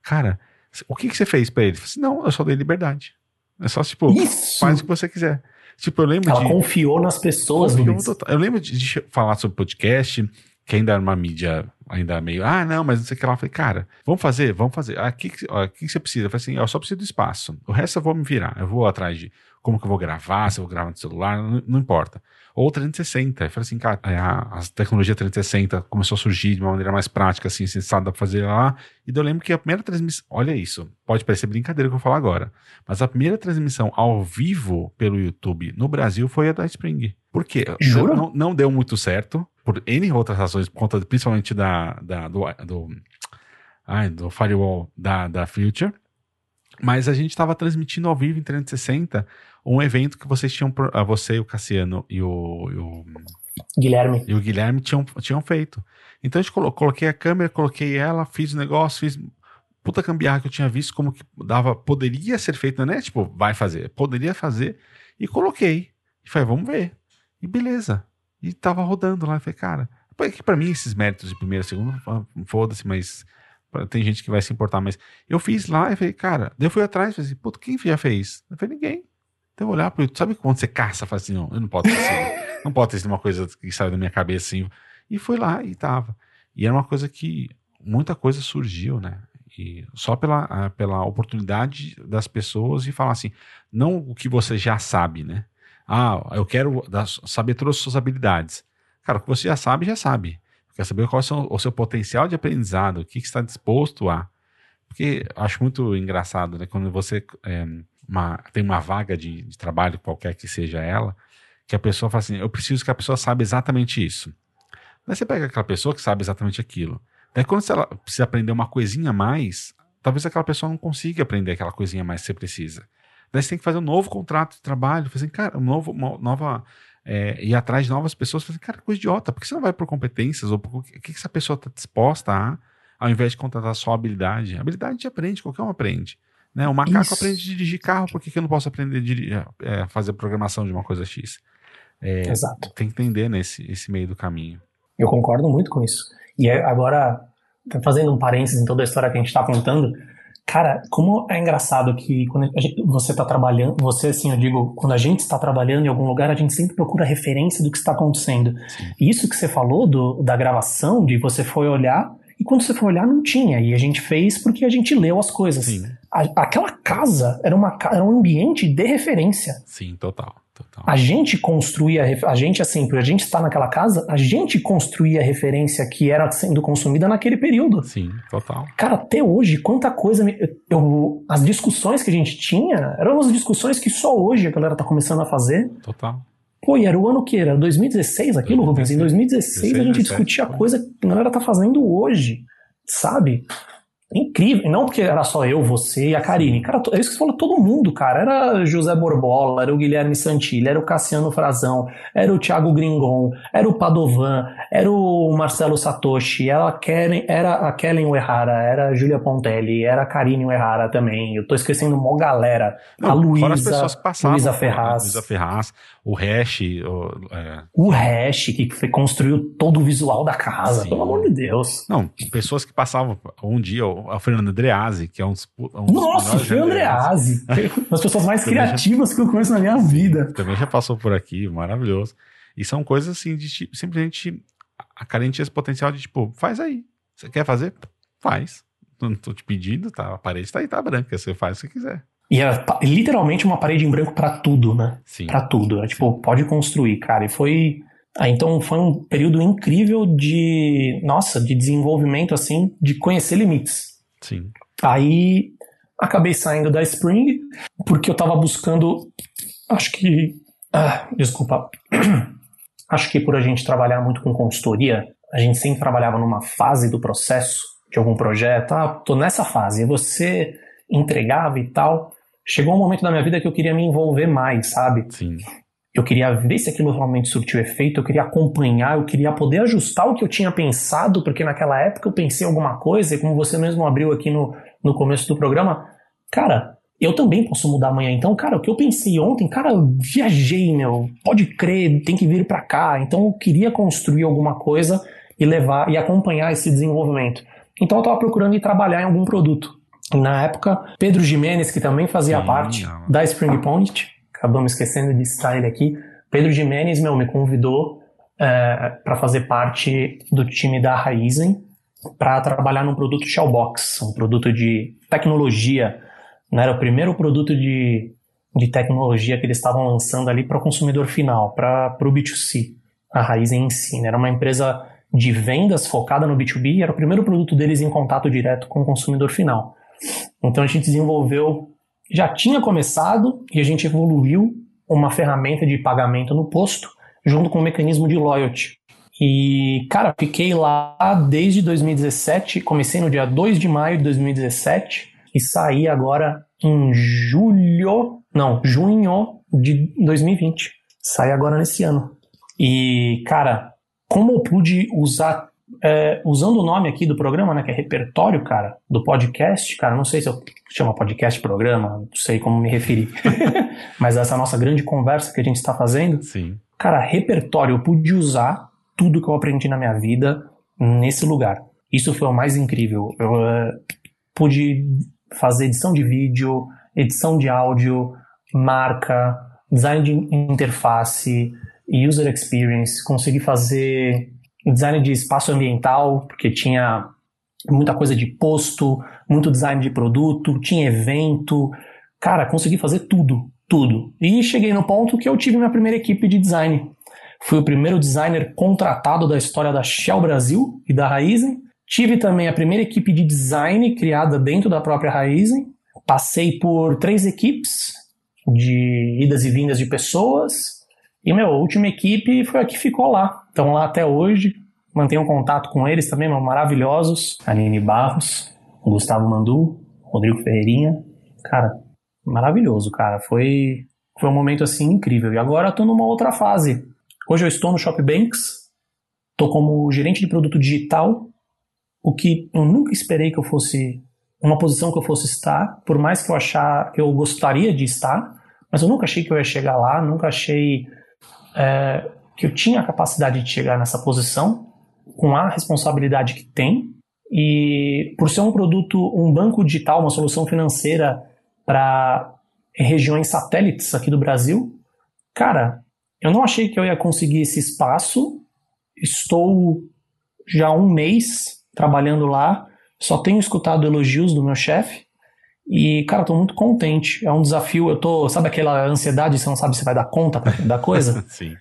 Speaker 1: cara, o que, que você fez pra ele? Assim, não, eu só dei liberdade. É só, tipo, Isso. faz o que você quiser. Tipo, eu lembro
Speaker 2: Ela
Speaker 1: de.
Speaker 2: confiou nas pessoas, confiou
Speaker 1: Eu lembro de, de, falar sobre podcast, que ainda era uma mídia ainda meio, ah, não, mas não sei o que lá. Eu falei, cara, vamos fazer, vamos fazer. Ah, o que, que, que, você precisa? Eu falei assim, eu só preciso do espaço. O resto eu vou me virar. Eu vou atrás de como que eu vou gravar, se eu vou gravar no celular, não, não importa ou 360. Eu falei assim, cara, é, a, a tecnologia 360 começou a surgir de uma maneira mais prática, assim, sensada pra fazer lá. E eu lembro que a primeira transmissão, olha isso, pode parecer brincadeira que eu vou falar agora, mas a primeira transmissão ao vivo pelo YouTube no Brasil foi a da Spring. Por quê?
Speaker 2: Jura?
Speaker 1: Não, não deu muito certo, por N outras razões, por conta principalmente da, da do, do, ai, do firewall da, da Future. Mas a gente estava transmitindo ao vivo em 360 um evento que vocês tinham, você, o Cassiano e o, e o
Speaker 2: Guilherme.
Speaker 1: E o Guilherme tinham, tinham feito. Então a gente colo, coloquei a câmera, coloquei ela, fiz o negócio, fiz puta cambiar que eu tinha visto como que dava, poderia ser feito, não é tipo, vai fazer, poderia fazer, e coloquei. E falei, vamos ver. E beleza. E tava rodando lá, e falei, cara, é que pra mim esses méritos de primeira, segunda, foda-se, mas tem gente que vai se importar, mas eu fiz lá e falei, cara, daí eu fui atrás e falei assim, puta, quem já fez? Eu falei, ninguém. Então eu olhar pro YouTube, sabe quando você caça, fala assim, não, eu não posso ter sido, não pode ter sido uma coisa que saiu da minha cabeça assim. E foi lá e tava. E era uma coisa que muita coisa surgiu, né? E só pela, pela oportunidade das pessoas e falar assim, não o que você já sabe, né? Ah, eu quero saber todas as suas habilidades. Cara, o que você já sabe, já sabe. Quer saber qual é o seu, o seu potencial de aprendizado, o que, que está disposto a. Porque acho muito engraçado, né? Quando você é, uma, tem uma vaga de, de, trabalho, qualquer que seja ela, que a pessoa fala assim: eu preciso que a pessoa saiba exatamente isso. Daí você pega aquela pessoa que sabe exatamente aquilo. Daí quando ela precisa aprender uma coisinha a mais, talvez aquela pessoa não consiga aprender aquela coisinha a mais que você precisa. Daí você tem que fazer um novo contrato de trabalho, fazer, cara, um novo, uma nova. É, ir atrás de novas pessoas, fazer, cara, coisa idiota, por que você não vai por competências? Ou por, o que, que essa pessoa está disposta a, ao invés de contratar só habilidade? habilidade a gente aprende, qualquer um aprende. Né? O macaco Isso. aprende a dirigir carro, por que, que eu não posso aprender a dirigir, é, fazer programação de uma coisa X? É,
Speaker 2: Exato.
Speaker 1: Tem que entender nesse esse meio do caminho.
Speaker 2: Eu concordo muito com isso. E é, agora, fazendo um parênteses em toda a história que a gente está contando, cara, como é engraçado que quando gente, você está trabalhando, você, assim, eu digo, quando a gente está trabalhando em algum lugar, a gente sempre procura referência do que está acontecendo. Sim. E isso que você falou do, da gravação, de você foi olhar e quando você foi olhar, não tinha. E a gente fez porque a gente leu as coisas. Sim. A, aquela casa era, uma, era um ambiente de referência.
Speaker 1: Sim, total. Total.
Speaker 2: A gente construía, a gente assim, por a gente estar naquela casa, a gente construía a referência que era sendo consumida naquele período.
Speaker 1: Sim, total.
Speaker 2: Cara, até hoje, quanta coisa. Eu, as discussões que a gente tinha eram as discussões que só hoje a galera tá começando a fazer.
Speaker 1: Total.
Speaker 2: Pô, e era o ano que era? 2016 aquilo, Rubens? Em 2016 16, a gente 17, discutia a coisa que a galera tá fazendo hoje, sabe? Incrível, não porque era só eu, você e a Karine. Cara, é isso que você falou, todo mundo, cara. Era José Borbola, era o Guilherme Santilli, era o Cassiano Frazão, era o Thiago Gringon, era o Padovan, era o Marcelo Satoshi, era a Kellen, era a Kellen Uehara, era a Júlia Pontelli, era a Karine Uehara também. Eu tô esquecendo uma galera. Não, a Luísa, Luísa Ferraz.
Speaker 1: Luísa Ferraz, o Hash. O,
Speaker 2: é... o Hash, que construiu todo o visual da casa, Sim. pelo amor de Deus.
Speaker 1: Não, pessoas que passavam um dia o Fernando Andreazzi, que é um dos. Um
Speaker 2: Nossa, o Fernando Andreazzi! uma das pessoas mais criativas já, que eu conheço na minha vida.
Speaker 1: Também já passou por aqui, maravilhoso. E são coisas assim de tipo, simplesmente a carente esse potencial de tipo, faz aí. Você quer fazer? Faz. Não tô te pedindo, tá? A parede tá aí, tá branca. Você faz o que quiser.
Speaker 2: E é literalmente uma parede em branco para tudo, né?
Speaker 1: Sim.
Speaker 2: Pra tudo. É, tipo, pode construir, cara. E foi. Ah, então foi um período incrível de. Nossa, de desenvolvimento, assim, de conhecer limites.
Speaker 1: Sim.
Speaker 2: Aí acabei saindo da Spring, porque eu tava buscando. Acho que. Ah, desculpa. acho que por a gente trabalhar muito com consultoria, a gente sempre trabalhava numa fase do processo de algum projeto. Ah, tô nessa fase. E você entregava e tal chegou um momento da minha vida que eu queria me envolver mais, sabe?
Speaker 1: Sim.
Speaker 2: Eu queria ver se aquilo realmente surtiu efeito, eu queria acompanhar, eu queria poder ajustar o que eu tinha pensado, porque naquela época eu pensei alguma coisa, e como você mesmo abriu aqui no, no começo do programa, cara, eu também posso mudar amanhã. Então, cara, o que eu pensei ontem, cara, eu viajei, meu, pode crer, tem que vir para cá. Então, eu queria construir alguma coisa e levar e acompanhar esse desenvolvimento. Então, eu estava procurando ir trabalhar em algum produto. Na época, Pedro Jimenez, que também fazia Sim, parte não. da Spring Point, acabamos esquecendo de citar ele aqui. Pedro Jimenez, meu, me convidou é, para fazer parte do time da Raizen para trabalhar num produto Shellbox, um produto de tecnologia. Né? Era o primeiro produto de, de tecnologia que eles estavam lançando ali para o consumidor final, para o B2C. A Raizen em si. Né? Era uma empresa de vendas focada no B2B e era o primeiro produto deles em contato direto com o consumidor final. Então a gente desenvolveu, já tinha começado e a gente evoluiu uma ferramenta de pagamento no posto junto com o um mecanismo de loyalty. E, cara, fiquei lá desde 2017, comecei no dia 2 de maio de 2017 e saí agora em julho, não, junho de 2020. Saí agora nesse ano. E, cara, como eu pude usar é, usando o nome aqui do programa, né, que é repertório, cara, do podcast, cara, não sei se eu chamo podcast programa, não sei como me referir, mas essa nossa grande conversa que a gente está fazendo,
Speaker 1: Sim.
Speaker 2: cara, repertório, eu pude usar tudo que eu aprendi na minha vida nesse lugar. Isso foi o mais incrível. Eu uh, pude fazer edição de vídeo, edição de áudio, marca, design de interface, user experience, consegui fazer design de espaço ambiental, porque tinha muita coisa de posto, muito design de produto, tinha evento. Cara, consegui fazer tudo, tudo. E cheguei no ponto que eu tive minha primeira equipe de design. Fui o primeiro designer contratado da história da Shell Brasil e da Raizen. Tive também a primeira equipe de design criada dentro da própria Raizen. Passei por três equipes de idas e vindas de pessoas. E minha última equipe foi a que ficou lá. Estão lá até hoje. Mantenho contato com eles também, maravilhosos. Aline Barros, Gustavo Mandu, Rodrigo Ferreirinha. Cara, maravilhoso, cara. Foi, foi um momento assim incrível. E agora eu tô numa outra fase. Hoje eu estou no ShopBanks. Tô como gerente de produto digital. O que eu nunca esperei que eu fosse uma posição que eu fosse estar, por mais que eu achar que eu gostaria de estar, mas eu nunca achei que eu ia chegar lá, nunca achei é, que eu tinha a capacidade de chegar nessa posição com a responsabilidade que tem e por ser um produto, um banco digital, uma solução financeira para regiões satélites aqui do Brasil, cara, eu não achei que eu ia conseguir esse espaço. Estou já um mês trabalhando lá, só tenho escutado elogios do meu chefe e, cara, estou muito contente. É um desafio. Eu tô, sabe aquela ansiedade, você não sabe se vai dar conta da coisa?
Speaker 1: Sim.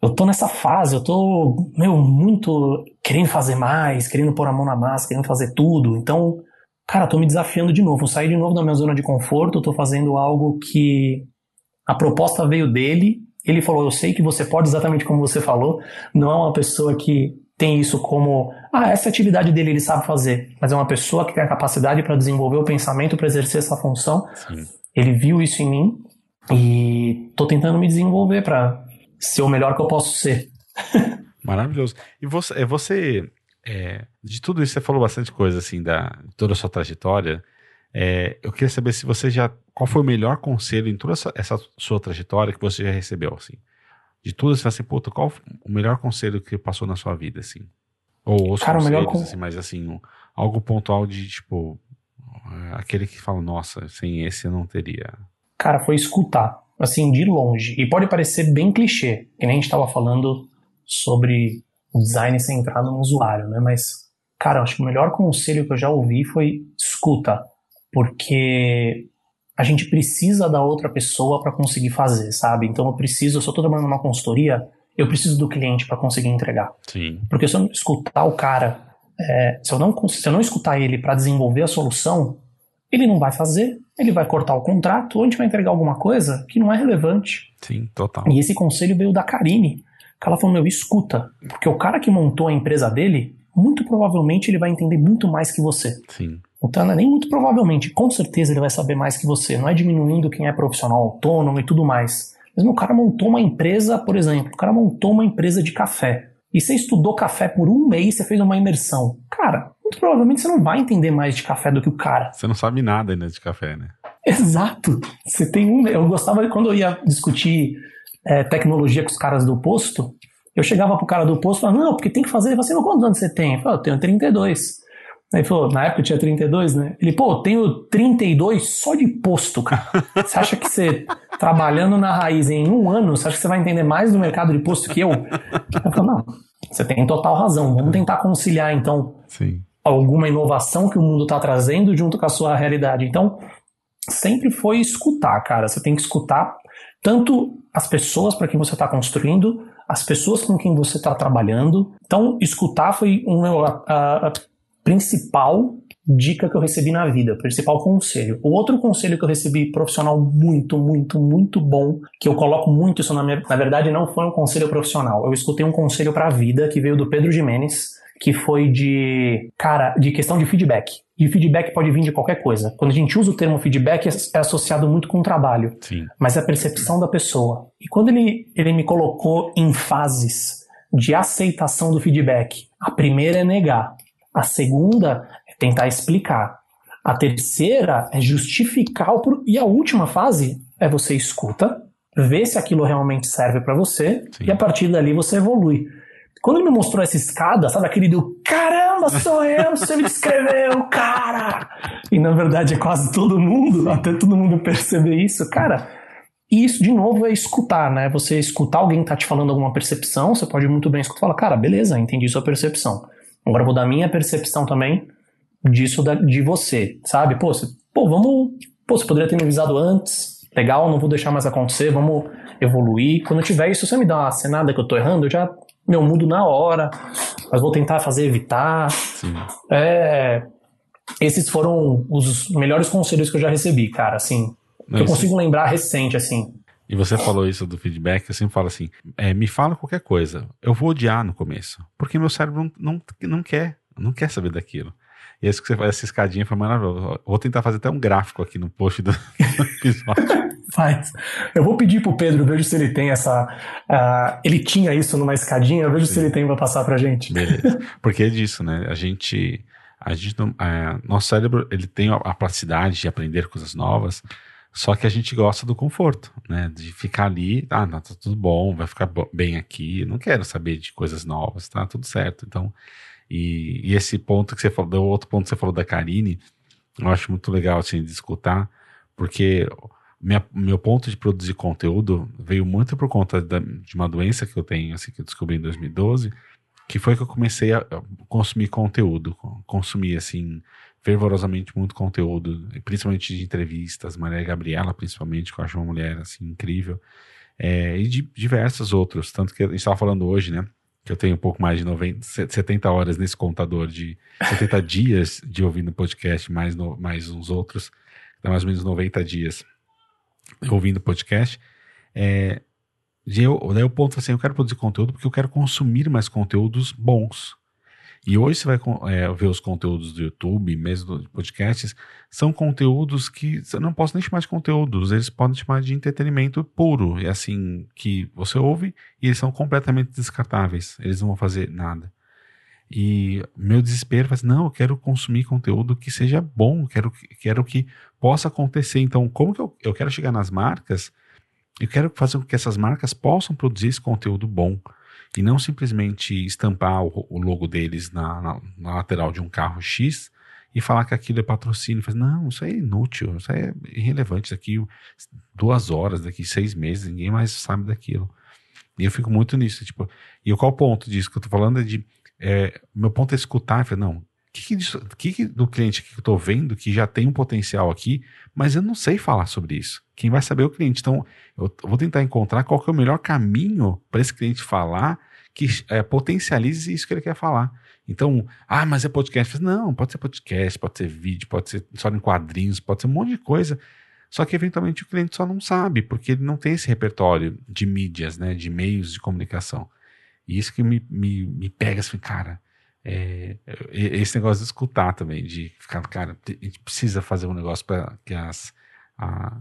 Speaker 2: Eu tô nessa fase, eu tô, meu, muito querendo fazer mais, querendo pôr a mão na massa, querendo fazer tudo. Então, cara, tô me desafiando de novo. Eu saí de novo da minha zona de conforto, tô fazendo algo que a proposta veio dele. Ele falou: Eu sei que você pode, exatamente como você falou. Não é uma pessoa que tem isso como, ah, essa é atividade dele, ele sabe fazer, mas é uma pessoa que tem a capacidade para desenvolver o pensamento, para exercer essa função.
Speaker 1: Sim.
Speaker 2: Ele viu isso em mim e tô tentando me desenvolver para ser o melhor que eu posso ser.
Speaker 1: Maravilhoso. E você, é, você é, de tudo isso, você falou bastante coisa, assim, da toda a sua trajetória. É, eu queria saber se você já. Qual foi o melhor conselho em toda essa, essa sua trajetória que você já recebeu, assim? De tudo, você fala assim, puta, qual o melhor conselho que passou na sua vida, assim? Ou os
Speaker 2: Cara,
Speaker 1: conselhos,
Speaker 2: o melhor
Speaker 1: assim, mas assim, algo pontual de, tipo, aquele que fala, nossa, sem esse eu não teria.
Speaker 2: Cara, foi escutar, assim, de longe. E pode parecer bem clichê, que nem a gente estava falando sobre o design centrado no usuário, né? Mas, cara, acho que o melhor conselho que eu já ouvi foi escuta, porque a gente precisa da outra pessoa para conseguir fazer, sabe? Então eu preciso, eu estou trabalhando numa consultoria, eu preciso do cliente para conseguir entregar.
Speaker 1: Sim.
Speaker 2: Porque se eu não escutar o cara, é, se, eu não, se eu não escutar ele para desenvolver a solução, ele não vai fazer, ele vai cortar o contrato, ou a gente vai entregar alguma coisa que não é relevante.
Speaker 1: Sim, total.
Speaker 2: E esse conselho veio da Karine, que ela falou, meu, escuta, porque o cara que montou a empresa dele, muito provavelmente ele vai entender muito mais que você.
Speaker 1: Sim.
Speaker 2: Então, não é nem muito provavelmente, com certeza ele vai saber mais que você. Não é diminuindo quem é profissional autônomo e tudo mais. Mesmo o cara montou uma empresa, por exemplo, o cara montou uma empresa de café. E você estudou café por um mês, você fez uma imersão. Cara, muito provavelmente você não vai entender mais de café do que o cara.
Speaker 1: Você não sabe nada ainda de café, né?
Speaker 2: Exato. Você tem um. Eu gostava de quando eu ia discutir é, tecnologia com os caras do posto, eu chegava pro cara do posto e falava, não, porque tem que fazer. Você, quantos anos você tem? Eu falei, eu tenho 32. Aí ele falou, na época eu tinha 32, né? Ele, pô, eu tenho 32 só de posto, cara. Você acha que você, trabalhando na raiz em um ano, você acha que você vai entender mais do mercado de posto que eu? Eu falei, não, você tem total razão. Vamos tentar conciliar, então,
Speaker 1: Sim.
Speaker 2: Alguma inovação que o mundo está trazendo junto com a sua realidade. Então, sempre foi escutar, cara. Você tem que escutar tanto as pessoas para quem você está construindo, as pessoas com quem você está trabalhando. Então, escutar foi um, a, a, principal dica que eu recebi na vida, principal conselho. O outro conselho que eu recebi profissional muito, muito, muito bom, que eu coloco muito isso na minha. Na verdade, não foi um conselho profissional. Eu escutei um conselho para a vida que veio do Pedro Jimenez, que foi de. Cara, de questão de feedback. E feedback pode vir de qualquer coisa. Quando a gente usa o termo feedback, é associado muito com o trabalho.
Speaker 1: Sim.
Speaker 2: Mas é a percepção da pessoa. E quando ele, ele me colocou em fases de aceitação do feedback, a primeira é negar. A segunda é tentar explicar. A terceira é justificar o e a última fase é você escuta, vê se aquilo realmente serve para você
Speaker 1: Sim.
Speaker 2: e a partir dali você evolui. Quando ele me mostrou essa escada, sabe aquele do caramba, sou eu, você me descreveu, cara! E na verdade é quase todo mundo, até todo mundo perceber isso, cara. E isso, de novo, é escutar, né? Você escutar alguém que tá te falando alguma percepção, você pode muito bem escutar e falar, cara, beleza, entendi sua percepção. Agora eu vou dar minha percepção também disso da, de você, sabe? Pô, você, pô, vamos. Pô, você poderia ter me avisado antes. Legal, não vou deixar mais acontecer, vamos evoluir. Quando tiver isso, você me dá uma cenada que eu tô errando, eu já meu mudo na hora. Mas vou tentar fazer evitar.
Speaker 1: Sim.
Speaker 2: É, esses foram os melhores conselhos que eu já recebi, cara, assim.
Speaker 1: Não,
Speaker 2: eu consigo lembrar recente, assim.
Speaker 1: E você falou isso do feedback, eu sempre falo assim: é, me fala qualquer coisa. Eu vou odiar no começo. Porque meu cérebro não, não, não quer, não quer saber daquilo. E isso que você faz, essa escadinha foi maravilhoso. Vou tentar fazer até um gráfico aqui no post do, do episódio.
Speaker 2: Faz. Eu vou pedir pro Pedro, vejo se ele tem essa. ah, ele tinha isso numa escadinha, eu vejo se
Speaker 1: Sim.
Speaker 2: ele tem pra passar pra gente.
Speaker 1: Beleza. Porque é disso, né? A gente. A gente não, é, nosso cérebro ele tem a, plasticidade de aprender coisas novas, só que a gente gosta do conforto, né? De ficar ali, ah, não, tá tudo bom, vai ficar bem aqui, não quero saber de coisas novas, tá tudo certo. Então, e, e esse ponto que você falou, do outro ponto que você falou da Karine, eu acho muito legal assim de escutar, porque minha- meu ponto de produzir conteúdo veio muito por conta da- de uma doença que eu tenho, assim, que eu descobri em 2012, que foi que eu comecei a consumir conteúdo, co- consumir assim fervorosamente muito conteúdo, principalmente de entrevistas, Maria Gabriela principalmente, que eu acho uma mulher assim incrível, é, e de diversos outros, tanto que a gente estava falando hoje, né, que eu tenho um pouco mais de 90, 70 horas nesse contador de 70 dias de ouvindo podcast, mais, no, mais uns outros, dá mais ou menos 90 dias ouvindo podcast, é, eu, daí o ponto assim, eu quero produzir conteúdo porque eu quero consumir mais conteúdos bons. E hoje você vai é, ver os conteúdos do YouTube, mesmo dos podcasts, são conteúdos que eu não posso nem chamar de conteúdos, eles podem chamar de entretenimento puro, e assim, que você ouve e eles são completamente descartáveis, eles não vão fazer nada. E meu desespero faz, não, eu quero consumir conteúdo que seja bom, quero, que- quero que possa acontecer. Então, como que eu, eu quero chegar nas marcas? Eu quero fazer com que essas marcas possam produzir esse conteúdo bom. E não simplesmente estampar o, o logo deles na, na, na, lateral de um carro X e falar que aquilo é patrocínio. Faz, não, isso é inútil, isso é irrelevante. Daqui duas horas, daqui seis meses, ninguém mais sabe daquilo. E eu fico muito nisso, tipo, e qual o ponto disso que eu tô falando é de, é, meu ponto é escutar, falei, não, o que, que, que, do cliente que eu tô vendo que já tem um potencial aqui, mas eu não sei falar sobre isso. Quem vai saber é o cliente. Então, eu vou tentar encontrar qual é o melhor caminho para esse cliente falar que é, potencialize isso que ele quer falar. Então, ah, mas é podcast. Não, pode ser podcast, pode ser vídeo, pode ser só em quadrinhos, pode ser um monte de coisa. Só que eventualmente o cliente só não sabe, porque ele não tem esse repertório de mídias, né, de meios de comunicação. E isso que me, me, me pega assim, cara, é, esse negócio de escutar também, de ficar, cara, a gente precisa fazer um negócio para que as, a,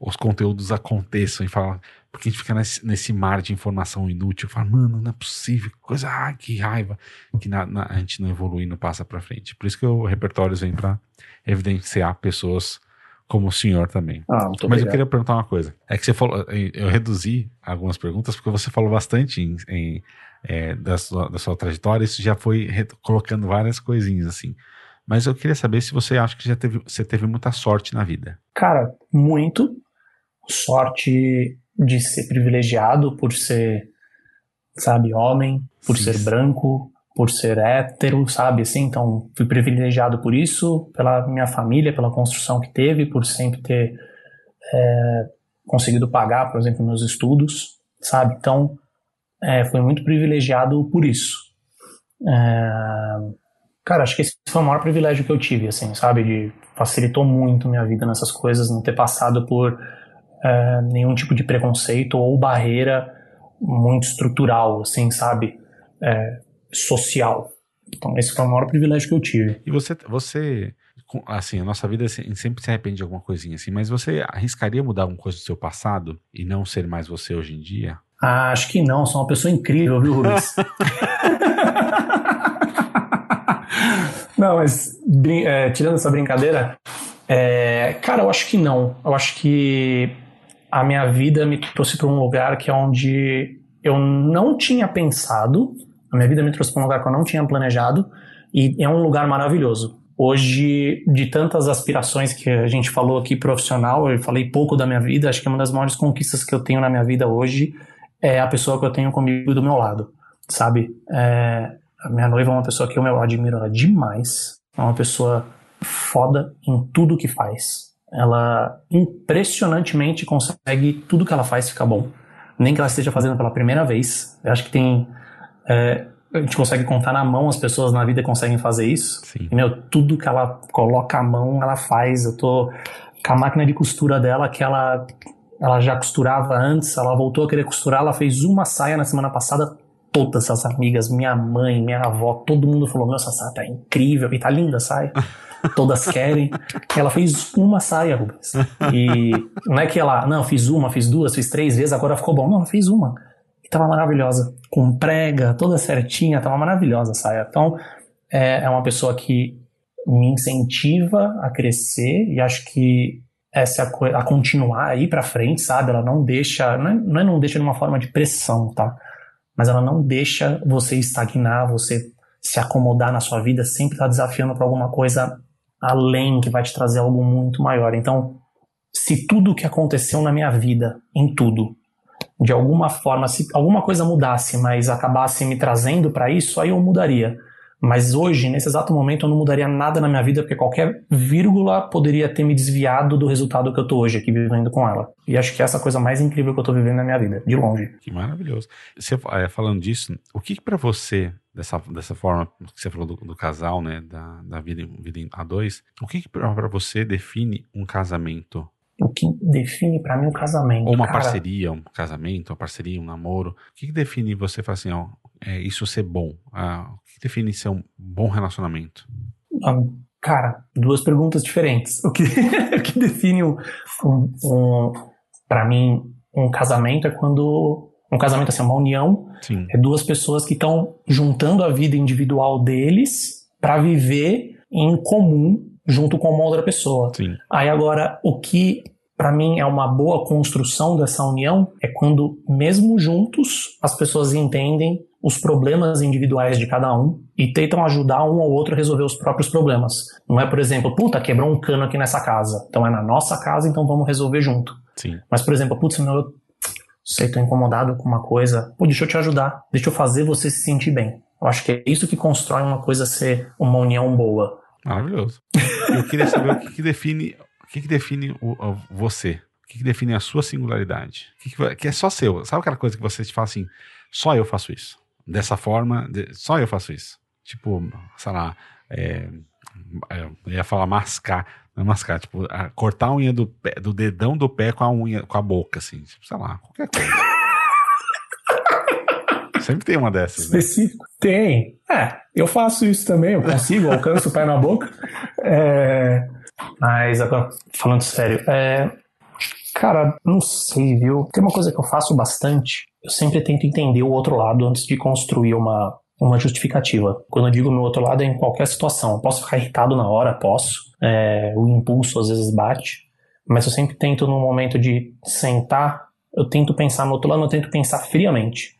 Speaker 1: os conteúdos aconteçam e falar, porque a gente fica nesse, nesse mar de informação inútil, fala, mano, não é possível, coisa, ah, que raiva, que na, na, a gente não evolui, não passa para frente. Por isso que o repertório vem para evidenciar pessoas como o senhor também.
Speaker 2: Ah,
Speaker 1: Mas obrigado. eu queria perguntar uma coisa. É que você falou, eu reduzi algumas perguntas porque você falou bastante em, em é, da, sua, da sua trajetória, isso já foi colocando várias coisinhas assim. Mas eu queria saber se você acha que já teve, você teve muita sorte na vida.
Speaker 2: Cara, muito. Sorte de ser privilegiado por ser, sabe, homem, por Sim. ser branco, por ser hétero, sabe, assim, então fui privilegiado por isso, pela minha família, pela construção que teve, por sempre ter é, conseguido pagar, por exemplo, meus estudos, sabe, então é, fui muito privilegiado por isso. É, cara, acho que esse foi o maior privilégio que eu tive, assim, sabe, de facilitou muito minha vida nessas coisas, não ter passado por é, nenhum tipo de preconceito ou barreira muito estrutural, assim, sabe, é, social. Então, esse foi o maior privilégio que eu tive.
Speaker 1: E você, você assim, a nossa vida sempre se arrepende de alguma coisinha assim, mas você arriscaria mudar alguma coisa do seu passado e não ser mais você hoje em dia?
Speaker 2: Ah, acho que não, sou uma pessoa incrível, viu, Rubens? não, mas é, tirando essa brincadeira, é, cara, eu acho que não. Eu acho que a minha vida me trouxe para um lugar que é onde eu não tinha pensado, a minha vida me trouxe para um lugar que eu não tinha planejado e é um lugar maravilhoso. Hoje, de tantas aspirações que a gente falou aqui profissional, eu falei pouco da minha vida, acho que uma das maiores conquistas que eu tenho na minha vida hoje é a pessoa que eu tenho comigo do meu lado, sabe? É, a minha noiva é uma pessoa que eu admiro demais, é uma pessoa foda em tudo que faz. Ela impressionantemente consegue tudo que ela faz ficar bom. Nem que ela esteja fazendo pela primeira vez. Eu acho que tem é, a gente consegue contar na mão, as pessoas na vida conseguem fazer isso.
Speaker 1: Sim.
Speaker 2: E, meu, tudo que ela coloca a mão, ela faz. Eu tô com a máquina de costura dela que ela, ela já costurava antes, ela voltou a querer costurar, ela fez uma saia na semana passada. Todas as amigas, minha mãe, minha avó, todo mundo falou: Meu, essa saia tá incrível e tá linda a saia. Todas querem. Ela fez uma saia, Rubens. E não é que ela, não, fiz uma, fiz duas, fiz três vezes, agora ficou bom. Não, ela fez uma tava maravilhosa. Com prega, toda certinha, tava maravilhosa a saia. Então, é, é uma pessoa que me incentiva a crescer e acho que essa a, continuar aí para frente, sabe? Ela não deixa, não é, não é não deixa de uma forma de pressão, tá? Mas ela não deixa você estagnar, você se acomodar na sua vida, sempre tá desafiando para alguma coisa além que vai te trazer algo muito maior. Então, se tudo que aconteceu na minha vida, em tudo, de alguma forma, se alguma coisa mudasse, mas acabasse me trazendo para isso, aí eu mudaria. Mas hoje, nesse exato momento, eu não mudaria nada na minha vida, porque qualquer vírgula poderia ter me desviado do resultado que eu tô hoje aqui vivendo com ela. E acho que é essa coisa mais incrível que eu tô vivendo na minha vida, de longe.
Speaker 1: Que maravilhoso. Você, é, falando disso, o que, que para você, dessa, dessa forma que você falou do, do casal, né, da, da vida, vida a dois, o que, que para você define um casamento
Speaker 2: o que define para mim o casamento.
Speaker 1: Ou uma
Speaker 2: cara,
Speaker 1: parceria, um casamento, uma parceria, um namoro. O que, que define você falar assim, ó, é, isso ser bom? Ah, o que, define ser um bom relacionamento?
Speaker 2: Um, cara, duas perguntas diferentes. O que, o que define um, um, para mim um casamento é quando um casamento assim, uma união
Speaker 1: Sim.
Speaker 2: é duas pessoas que estão juntando a vida individual deles para viver em comum junto com uma outra pessoa.
Speaker 1: Sim.
Speaker 2: Aí agora, o que para mim é uma boa construção dessa união é quando, mesmo juntos, as pessoas entendem os problemas individuais de cada um e tentam ajudar um ou outro a resolver os próprios problemas. Não é, por exemplo, puta, quebrou um cano aqui nessa casa. Então é na nossa casa, então vamos resolver junto.
Speaker 1: Sim.
Speaker 2: Mas, por exemplo, putz, meu, eu sei, tô incomodado com uma coisa. Pô, deixa eu te ajudar. Deixa eu fazer você se sentir bem. Eu acho que é isso que constrói uma coisa ser uma união boa.
Speaker 1: Maravilhoso. Eu queria saber o que, define, o que, define o, o, você. O que, define a sua singularidade. O que, que, que, é só seu. Sabe aquela coisa que você te fala assim, só eu faço isso. Dessa forma, só eu faço isso. Tipo, sei lá, é, é eu ia falar mascar. Não é mascar, tipo, a, cortar a unha do, pé, do dedão do pé com a unha, com a boca, assim. Tipo, sei lá, qualquer coisa. Sempre tem uma dessas.
Speaker 2: Né? Específico? Tem. É, eu faço isso também, eu consigo, alcanço o pé na boca. É, mas agora, falando sério, é, cara, não sei, viu? Tem uma coisa que eu faço bastante. Eu sempre tento entender o outro lado antes de construir uma, uma justificativa. Quando eu digo no outro lado é em qualquer situação. Eu posso ficar irritado na hora, posso. É, o impulso às vezes bate. Mas eu sempre tento, no momento de sentar, eu tento pensar no outro lado, eu tento pensar friamente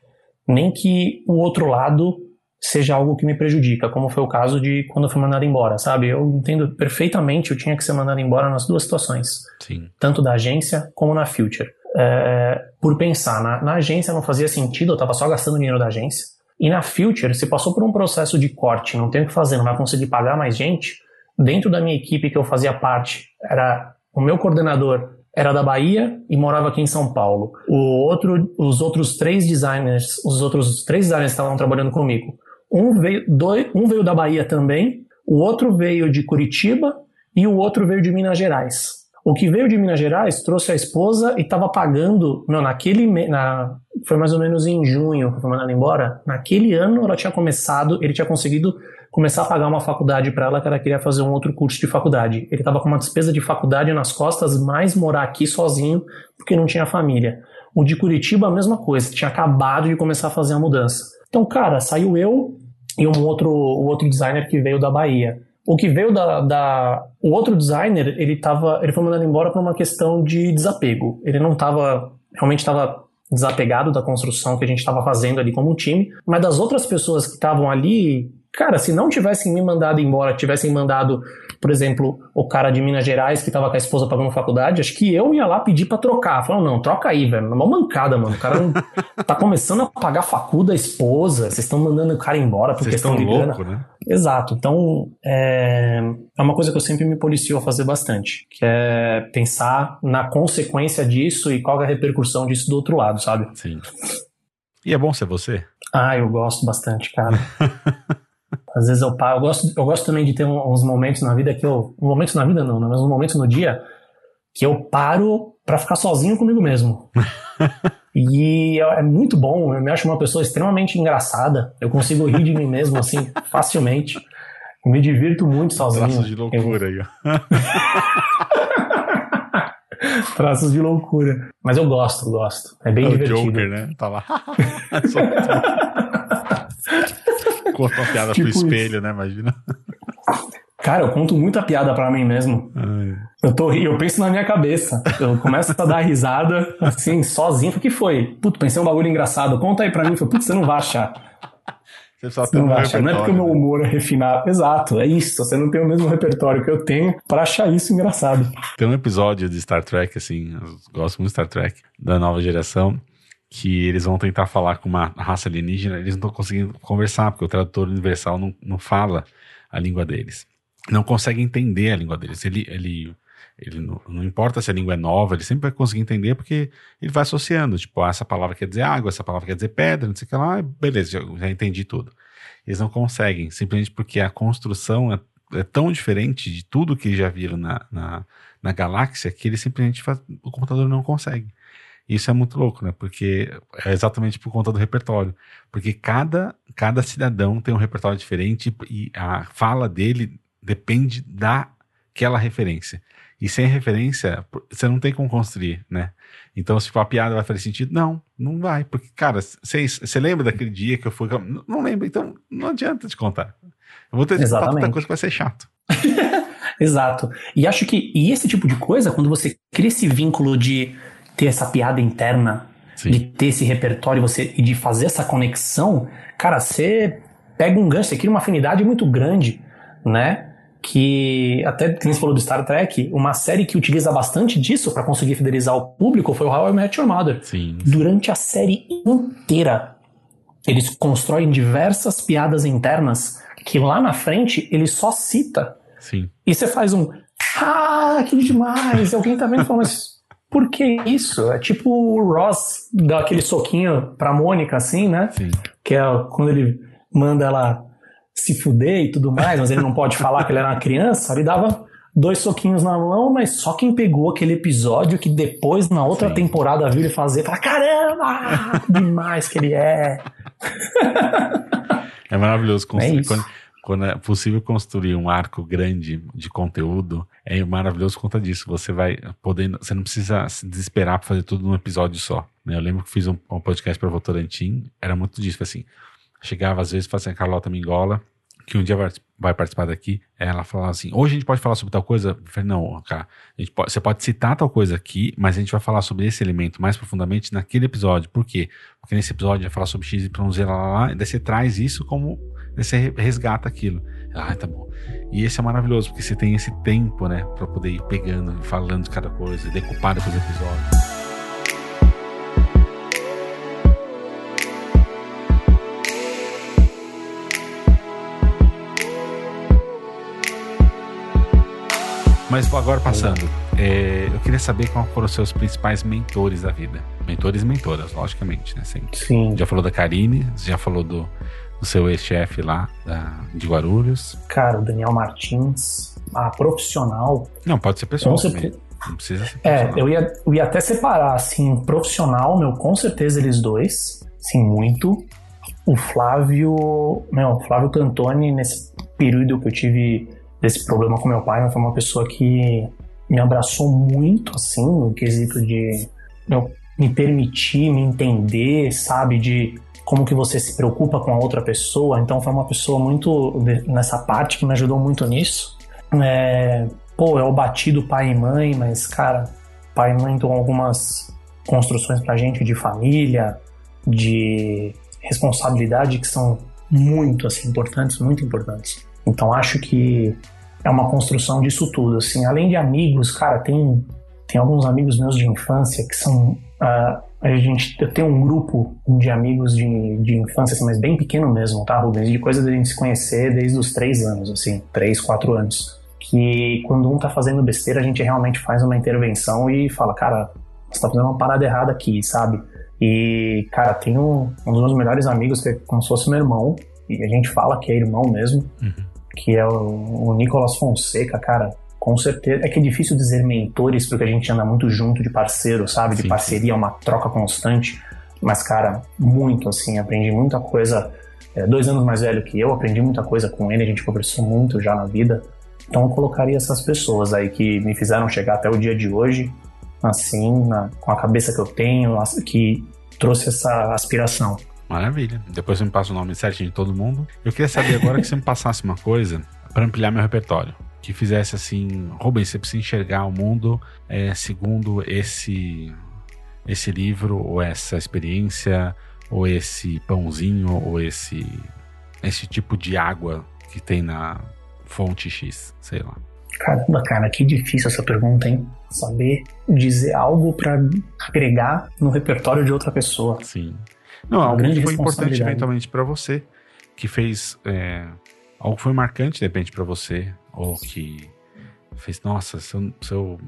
Speaker 2: nem que o outro lado seja algo que me prejudica, como foi o caso de quando eu fui mandado embora, sabe? Eu entendo perfeitamente, eu tinha que ser mandado embora nas duas situações,
Speaker 1: Sim.
Speaker 2: tanto da agência como na Future. É, por pensar, na, na, agência não fazia sentido, eu estava só gastando dinheiro da agência, e na Future, se passou por um processo de corte, não tem o que fazer, não vai conseguir pagar mais gente, dentro da minha equipe que eu fazia parte, era o meu coordenador era da Bahia e morava aqui em São Paulo. O outro, os outros três designers, os outros três designers estavam trabalhando comigo. Um veio, dois, um veio da Bahia também, o outro veio de Curitiba e o outro veio de Minas Gerais. O que veio de Minas Gerais trouxe a esposa e estava pagando, não, naquele, na, foi mais ou menos em junho que foi mandado embora. Naquele ano ela tinha começado, ele tinha conseguido começar a pagar uma faculdade para ela que ela queria fazer um outro curso de faculdade. Ele estava com uma despesa de faculdade nas costas, mais morar aqui sozinho porque não tinha família. O de Curitiba, a mesma coisa, tinha acabado de começar a fazer a mudança. Então, cara, saiu eu e um outro, um outro designer que veio da Bahia. O que veio da, da o outro designer, ele tava, ele foi mandado embora por uma questão de desapego. Ele não estava realmente estava desapegado da construção que a gente estava fazendo ali como time, mas das outras pessoas que estavam ali, Cara, se não tivessem me mandado embora, tivessem mandado, por exemplo, o cara de Minas Gerais que tava com a esposa pagando faculdade, acho que eu ia lá pedir pra trocar. Falando, não, troca aí, velho. Uma mancada, mano. O cara não, tá começando a pagar facu da esposa, vocês estão mandando o cara embora por vocês questão de louco, grana. Né? Exato. Então, é, é uma coisa que eu sempre me policio a fazer bastante, que é pensar na consequência disso e qual é a repercussão disso do outro lado, sabe?
Speaker 1: Sim. E é bom ser você?
Speaker 2: Ah, eu gosto bastante, cara. Às vezes eu paro, eu gosto, eu gosto também de ter uns momentos na vida que eu. Momentos na vida não, né? mas uns momentos no dia que eu paro para ficar sozinho comigo mesmo. e é, é muito bom, eu me acho uma pessoa extremamente engraçada. Eu consigo rir de mim mesmo, assim, facilmente. me divirto muito sozinho.
Speaker 1: Traços de loucura aí, ó.
Speaker 2: Traços de loucura. Mas eu gosto, gosto. É bem é divertido. O
Speaker 1: Joker, né? Tá lá. Conta uma piada tipo pro espelho, isso. né? Imagina.
Speaker 2: Cara, eu conto muita piada para mim mesmo. Ai. Eu, tô, eu penso na minha cabeça. Eu começo a dar risada, assim, sozinho. O que foi? Putz, pensei um bagulho engraçado. Conta aí pra mim. Putz, você não vai achar. Você só você não vai achar. Não é porque o meu humor é refinado. Exato, é isso. Você não tem o mesmo repertório que eu tenho para achar isso engraçado.
Speaker 1: Tem um episódio de Star Trek, assim, eu gosto muito de Star Trek, da nova geração, que eles vão tentar falar com uma raça alienígena, eles não estão conseguindo conversar, porque o tradutor universal não, não fala a língua deles. Não consegue entender a língua deles. Ele, ele, ele não, não, importa se a língua é nova, ele sempre vai conseguir entender porque ele vai associando. Tipo, ah, essa palavra quer dizer água, essa palavra quer dizer pedra, não sei o que lá, beleza, já, já entendi tudo. Eles não conseguem, simplesmente porque a construção é, é tão diferente de tudo que já viram na, na, na galáxia que ele simplesmente faz, o computador não consegue. Isso é muito louco, né? Porque é exatamente por conta do repertório. Porque cada, cada cidadão tem um repertório diferente e a fala dele depende daquela referência. E sem referência, você não tem como construir, né? Então, se for a piada vai fazer sentido? Não, não vai. Porque, cara, você lembra daquele dia que eu fui. Não, não lembro, então não adianta te contar. Eu vou ter que contar tanta coisa que vai ser chato.
Speaker 2: Exato. E acho que e esse tipo de coisa, quando você cria esse vínculo de ter essa piada interna, Sim. de ter esse repertório você, e de fazer essa conexão, cara, você pega um gancho, você cria uma afinidade muito grande, né? Que até que você falou do Star Trek, uma série que utiliza bastante disso para conseguir fidelizar o público foi o How I Met Your Mother.
Speaker 1: Sim.
Speaker 2: Durante a série inteira, eles constroem diversas piadas internas que lá na frente ele só cita.
Speaker 1: Sim.
Speaker 2: E você faz um ah, que demais! Alguém tá vendo falando, mas por que isso? É tipo o Ross dá aquele soquinho pra Mônica, assim, né?
Speaker 1: Sim.
Speaker 2: Que é quando ele manda ela se fuder e tudo mais, mas ele não pode falar que ele era uma criança, ele dava dois soquinhos na mão, mas só quem pegou aquele episódio que depois, na outra Sim. temporada, viu ele fazer, fala, caramba, demais que ele é.
Speaker 1: É maravilhoso construir. É quando, quando, é possível construir um arco grande de conteúdo, é maravilhoso por conta disso. Você vai poder, você não precisa se desesperar para fazer tudo num episódio só. Né? Eu lembro que fiz um, um podcast para Votorantim, era muito disso, assim. Chegava às vezes, fazia a Carlota Mingola, que um dia vai, vai participar daqui, ela falava assim: hoje a gente pode falar sobre tal coisa? Eu falei, não, cara, pode, você pode citar tal coisa aqui, mas a gente vai falar sobre esse elemento mais profundamente naquele episódio. Por quê? Porque nesse episódio vai falar sobre X, Y, Z, lá, lá, lá, e daí você traz isso como. você resgata aquilo. Ah, tá bom. E esse é maravilhoso, porque você tem esse tempo, né, pra poder ir pegando, falando de cada coisa, decupar depois episódios. Mas agora passando, é, eu queria saber qual foram os seus principais mentores da vida. Mentores e mentoras, logicamente, né? Sempre.
Speaker 2: Sim.
Speaker 1: Já falou da Karine, já falou do, do seu ex-chefe lá da, de Guarulhos.
Speaker 2: Cara, o Daniel Martins, a profissional.
Speaker 1: Não, pode ser pessoal. Não precisa ser
Speaker 2: É, eu ia, eu ia até separar, assim, profissional, meu, com certeza eles dois. Sim, muito. O Flávio. Meu, o Flávio Cantoni, nesse período que eu tive desse problema com meu pai, mas foi uma pessoa que me abraçou muito, assim, no quesito de meu, me permitir, me entender, sabe, de como que você se preocupa com a outra pessoa. Então foi uma pessoa muito nessa parte que me ajudou muito nisso. É, pô, eu bati do pai e mãe, mas cara, pai e mãe dão algumas construções pra gente de família, de responsabilidade que são muito assim importantes, muito importantes. Então acho que é uma construção disso tudo, assim. Além de amigos, cara, tem, tem alguns amigos meus de infância que são... Uh, a gente tem um grupo de amigos de, de infância, assim, mas bem pequeno mesmo, tá, Rubens? De coisa da gente se conhecer desde os três anos, assim, três, quatro anos. Que quando um tá fazendo besteira, a gente realmente faz uma intervenção e fala, cara, você tá fazendo uma parada errada aqui, sabe? E, cara, tem um, um dos meus melhores amigos que é como se fosse meu irmão, e a gente fala que é irmão mesmo. Uhum que é o, o Nicolas Fonseca, cara, com certeza. É que é difícil dizer mentores, porque a gente anda muito junto de parceiro, sabe? De sim, parceria, sim. uma troca constante. Mas, cara, muito assim, aprendi muita coisa. É, dois anos mais velho que eu, aprendi muita coisa com ele, a gente conversou muito já na vida. Então eu colocaria essas pessoas aí que me fizeram chegar até o dia de hoje, assim, na, com a cabeça que eu tenho, que trouxe essa aspiração.
Speaker 1: Maravilha. Depois você me passa o nome certinho de todo mundo. Eu queria saber agora que você me passasse uma coisa para ampliar meu repertório. Que fizesse assim, Rubens, você precisa enxergar o mundo é, segundo esse, esse livro, ou essa experiência, ou esse pãozinho, ou esse, esse tipo de água que tem na fonte X, sei lá.
Speaker 2: Caramba, cara, que difícil essa pergunta, hein? Saber dizer algo para agregar no repertório de outra pessoa.
Speaker 1: Sim. Não, algo que foi importante eventualmente para você, que fez é, algo que foi marcante de repente para você, ou que fez, nossa, seu, seu,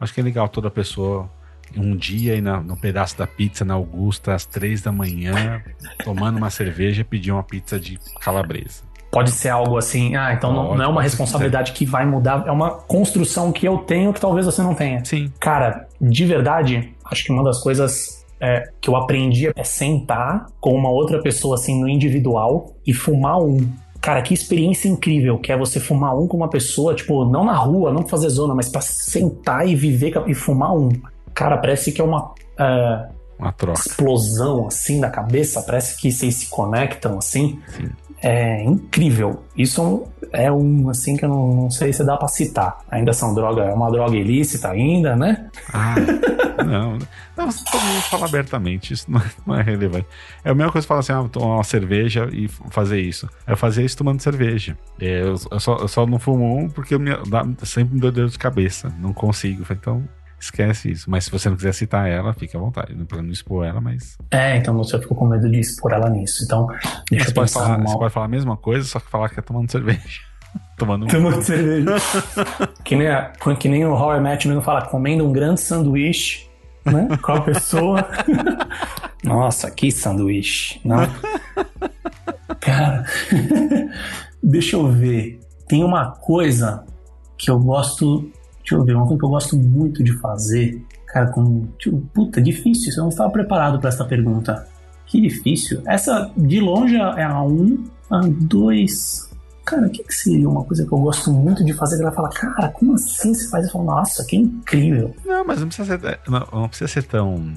Speaker 1: acho que é legal toda pessoa um dia aí no pedaço da pizza na Augusta às três da manhã, tomando uma cerveja, pedir uma pizza de calabresa.
Speaker 2: Pode ser algo assim, ah, então não, não, é uma responsabilidade que vai mudar, é uma construção que eu tenho que talvez você não tenha.
Speaker 1: Sim.
Speaker 2: Cara, de verdade, acho que uma das coisas é, que eu aprendi é sentar com uma outra pessoa assim no individual e fumar um. Cara, que experiência incrível que é você fumar um com uma pessoa, tipo, não na rua, não fazer zona, mas pra sentar e viver e fumar um. Cara, parece que é uma. Uh,
Speaker 1: uma troca.
Speaker 2: explosão assim da cabeça, parece que vocês se conectam assim. Sim. É incrível. Isso é um assim que eu não, não sei se dá para citar. Ainda são droga, é uma droga ilícita ainda, né?
Speaker 1: Ah, não. Não, todo mundo fala abertamente, isso não é, não é, relevante. É a mesma coisa falar assim, ah, tomar uma cerveja e fazer isso. Eu fazia isso tomando cerveja. É, eu, eu, só, eu só não fumo um porque eu me, dá, sempre me deu dor de cabeça. Não consigo. Então, esquece isso. Mas se você não quiser citar ela, fique à vontade. Não para não expor ela, mas.
Speaker 2: É, então você ficou com medo de expor ela nisso. Então,
Speaker 1: deixa você eu pode falar, Você pode falar a mesma coisa, só que falar que é tomando cerveja. tomando
Speaker 2: Tomando cerveja. que, nem a, que nem o Howard Match mesmo fala, comendo um grande sanduíche, né? Com a pessoa. Nossa, que sanduíche. Não. Cara, deixa eu ver. Tem uma coisa que eu gosto Deixa eu ver, uma coisa que eu gosto muito de fazer. Cara, com. Tipo, puta, difícil. Eu não estava preparado para essa pergunta. Que difícil. Essa, de longe, é a 1, um, a 2. Cara, o que, que, seria uma coisa que eu gosto muito de fazer? Ela fala, cara, como assim você faz? Eu falo, nossa, que incrível.
Speaker 1: Não, mas não precisa ser, não, não precisa ser tão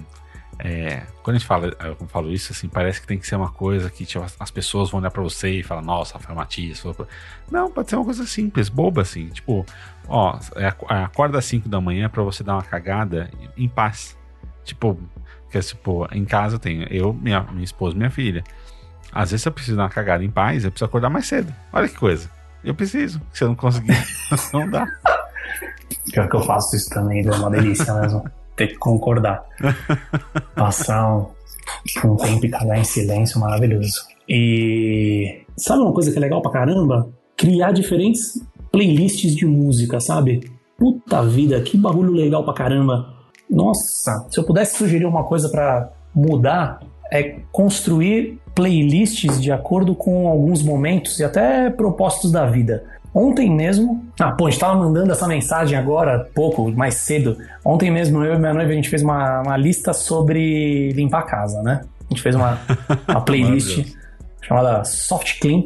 Speaker 1: é, quando a gente fala, eu falo isso, assim, parece que tem que ser uma coisa que tipo, as pessoas vão olhar pra você e falar, nossa, Rafael Matias. Não, pode ser uma coisa simples, boba, assim. Tipo, ó, é, é, acorda às 5 da manhã para você dar uma cagada em paz. Tipo, que tipo, em casa eu tenho eu, minha, minha esposa minha filha. Às vezes eu preciso dar uma cagada em paz, eu preciso acordar mais cedo. Olha que coisa. Eu preciso. Se eu não conseguir, não dá.
Speaker 2: Pior que eu faço isso também, é uma delícia mesmo ter que concordar. Passar um, um tempo e cagar em silêncio maravilhoso. E sabe uma coisa que é legal pra caramba? Criar diferentes playlists de música, sabe? Puta vida, que bagulho legal pra caramba. Nossa, se eu pudesse sugerir uma coisa para mudar, é construir playlists de acordo com alguns momentos e até propósitos da vida. Ontem mesmo, ah, pô, a gente tava mandando essa mensagem agora, pouco, mais cedo. Ontem mesmo, eu e minha noiva, a gente fez uma, uma lista sobre limpar a casa, né? A gente fez uma, uma playlist chamada Soft Clean,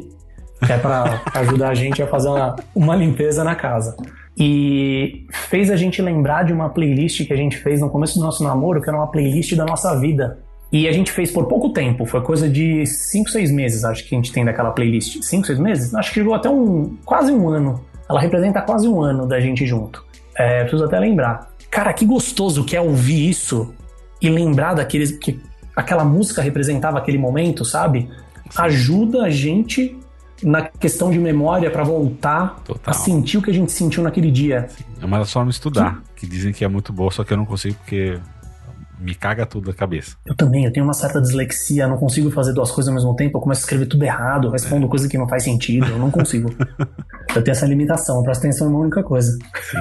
Speaker 2: que é para ajudar a gente a fazer uma, uma limpeza na casa. E fez a gente lembrar de uma playlist que a gente fez no começo do nosso namoro, que era uma playlist da nossa vida. E a gente fez por pouco tempo, foi coisa de 5, 6 meses, acho que a gente tem daquela playlist. 5, 6 meses? Acho que chegou até um quase um ano. Ela representa quase um ano da gente junto. É, preciso até lembrar. Cara, que gostoso que é ouvir isso e lembrar daqueles. que aquela música representava aquele momento, sabe? Ajuda a gente na questão de memória para voltar Total. a sentir o que a gente sentiu naquele dia.
Speaker 1: É uma forma de estudar, que... que dizem que é muito boa, só que eu não consigo porque me caga tudo da cabeça.
Speaker 2: Eu também, eu tenho uma certa dislexia, não consigo fazer duas coisas ao mesmo tempo, eu começo a escrever tudo errado, respondo é. coisa que não faz sentido, eu não consigo. eu tenho essa limitação, presta atenção em uma única coisa.
Speaker 1: Sim.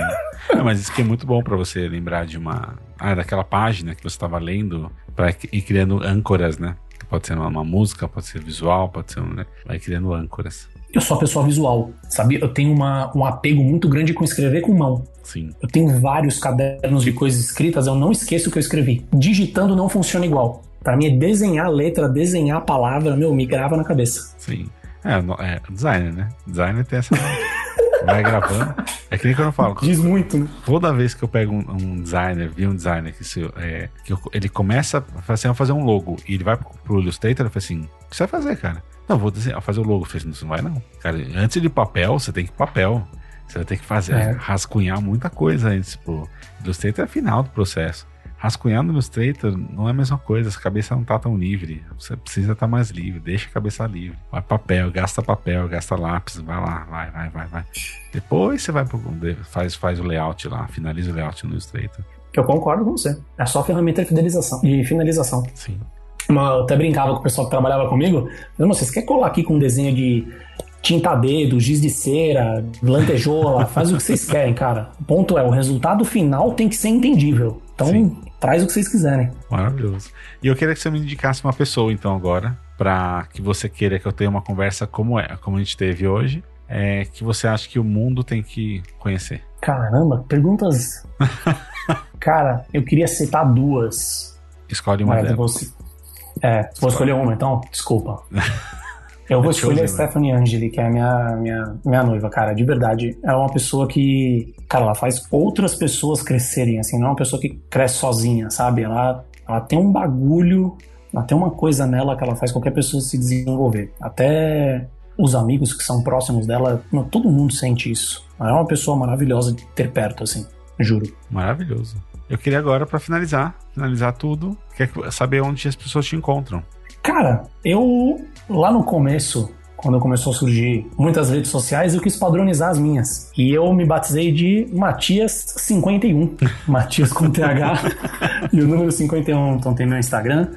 Speaker 1: É, mas isso que é muito bom para você lembrar de uma. Ah, daquela página que você estava lendo, para ir criando âncoras, né? Pode ser uma, uma, música, pode ser visual, pode ser. Né? Vai criando âncoras
Speaker 2: eu sou uma pessoa visual, sabe? Eu tenho uma, um apego muito grande com escrever com mão.
Speaker 1: Sim.
Speaker 2: Eu tenho vários cadernos de coisas escritas, eu não esqueço o que eu escrevi. Digitando não funciona igual. Para mim é desenhar a letra, desenhar a palavra, meu, me grava na cabeça.
Speaker 1: Sim. É, é designer, né? Designer tem essa. Vai gravando. É que nem quando eu falo.
Speaker 2: Diz muito, né?
Speaker 1: Toda vez que eu pego um, um designer, vi um designer que, se, é, que eu, ele começa assim, a fazer um logo e ele vai pro, pro Illustrator, eu falo assim: o que você vai fazer, cara? Não, vou desenhar, fazer o logo. Eu falei, não vai não. Cara, antes de papel, você tem que papel. Você vai ter que fazer, é. rascunhar muita coisa antes. Tipo, Illustrator é final do processo. Rascunhar no Illustrator não é a mesma coisa, a cabeça não tá tão livre. Você precisa estar tá mais livre, deixa a cabeça livre. Vai papel, gasta papel, gasta lápis, vai lá, vai, vai, vai, vai. Depois você vai pro, faz, faz o layout lá, finaliza o layout no Illustrator.
Speaker 2: Eu concordo com você. É só ferramenta de fidelização, de finalização.
Speaker 1: Sim.
Speaker 2: Uma, eu até brincava com o pessoal que trabalhava comigo. Não, vocês querem colar aqui com um desenho de tinta dedo, giz de cera, lantejola, faz o que vocês querem, cara. O ponto é, o resultado final tem que ser entendível. Então, Sim. traz o que vocês quiserem.
Speaker 1: Maravilhoso. E eu queria que você me indicasse uma pessoa, então, agora, para que você queira que eu tenha uma conversa como é, como a gente teve hoje, é, que você acha que o mundo tem que conhecer.
Speaker 2: Caramba, perguntas. cara, eu queria citar duas.
Speaker 1: Escolhe uma delas.
Speaker 2: Você... É, vou escolher uma então? Desculpa. Eu vou escolher a Stephanie Angeli, que é a minha, minha, minha noiva, cara. De verdade. Ela é uma pessoa que, cara, ela faz outras pessoas crescerem, assim. Não é uma pessoa que cresce sozinha, sabe? Ela ela tem um bagulho, ela tem uma coisa nela que ela faz qualquer pessoa se desenvolver. Até os amigos que são próximos dela, todo mundo sente isso. Ela é uma pessoa maravilhosa de ter perto, assim, juro.
Speaker 1: Maravilhoso. Eu queria agora, para finalizar, finalizar tudo, quer saber onde as pessoas te encontram.
Speaker 2: Cara, eu lá no começo quando começou a surgir muitas redes sociais, eu quis padronizar as minhas. E eu me batizei de Matias51. Matias com TH e o número 51. Então tem meu Instagram,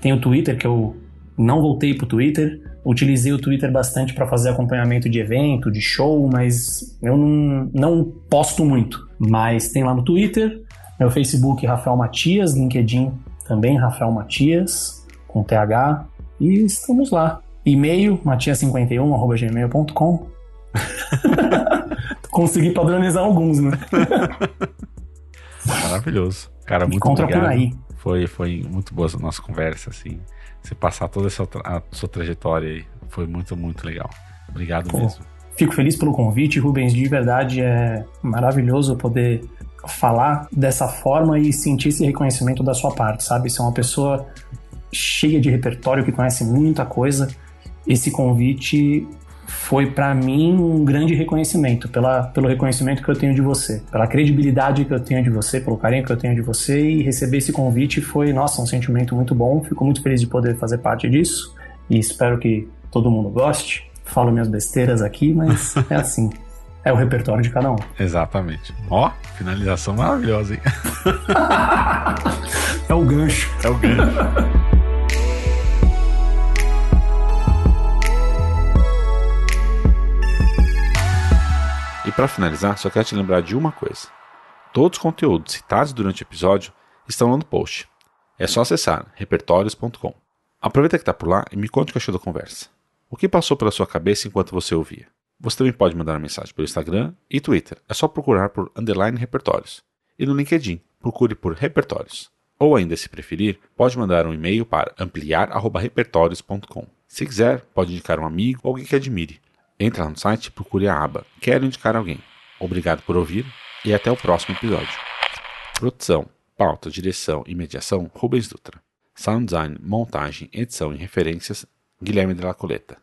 Speaker 2: tem o Twitter, que eu não voltei pro Twitter. Utilizei o Twitter bastante para fazer acompanhamento de evento, de show, mas eu não, não posto muito. Mas tem lá no Twitter, meu Facebook Rafael Matias, LinkedIn também Rafael Matias, com TH, e estamos lá. E-mail, matias51.gmail.com. Consegui padronizar alguns, né?
Speaker 1: Maravilhoso. Cara, muito
Speaker 2: Encontra
Speaker 1: obrigado.
Speaker 2: por aí.
Speaker 1: Foi, foi muito boa a nossa conversa, assim. Você passar toda essa a sua trajetória aí. Foi muito, muito legal. Obrigado Pô, mesmo.
Speaker 2: Fico feliz pelo convite, Rubens. De verdade, é maravilhoso poder falar dessa forma e sentir esse reconhecimento da sua parte, sabe? Você é uma pessoa cheia de repertório, que conhece muita coisa esse convite foi para mim um grande reconhecimento, pela, pelo reconhecimento que eu tenho de você, pela credibilidade que eu tenho de você, pelo carinho que eu tenho de você e receber esse convite foi, nossa, um sentimento muito bom. Fico muito feliz de poder fazer parte disso e espero que todo mundo goste. Falo minhas besteiras aqui, mas é assim. É o repertório de cada um.
Speaker 1: Exatamente. Ó, finalização maravilhosa, hein?
Speaker 2: é o gancho.
Speaker 1: É o gancho. E para finalizar, só quero te lembrar de uma coisa. Todos os conteúdos citados durante o episódio estão lá no post. É só acessar repertórios.com. Aproveita que está por lá e me conte o que achou da conversa. O que passou pela sua cabeça enquanto você ouvia? Você também pode mandar uma mensagem pelo Instagram e Twitter. É só procurar por underline repertórios. E no LinkedIn, procure por repertórios. Ou ainda, se preferir, pode mandar um e-mail para ampliar.repertórios.com. Se quiser, pode indicar um amigo ou alguém que admire. Entra no site e procure a aba Quero indicar alguém. Obrigado por ouvir e até o próximo episódio. Produção, pauta, direção e mediação Rubens Dutra. Sound design, montagem, edição e referências Guilherme de la Coleta.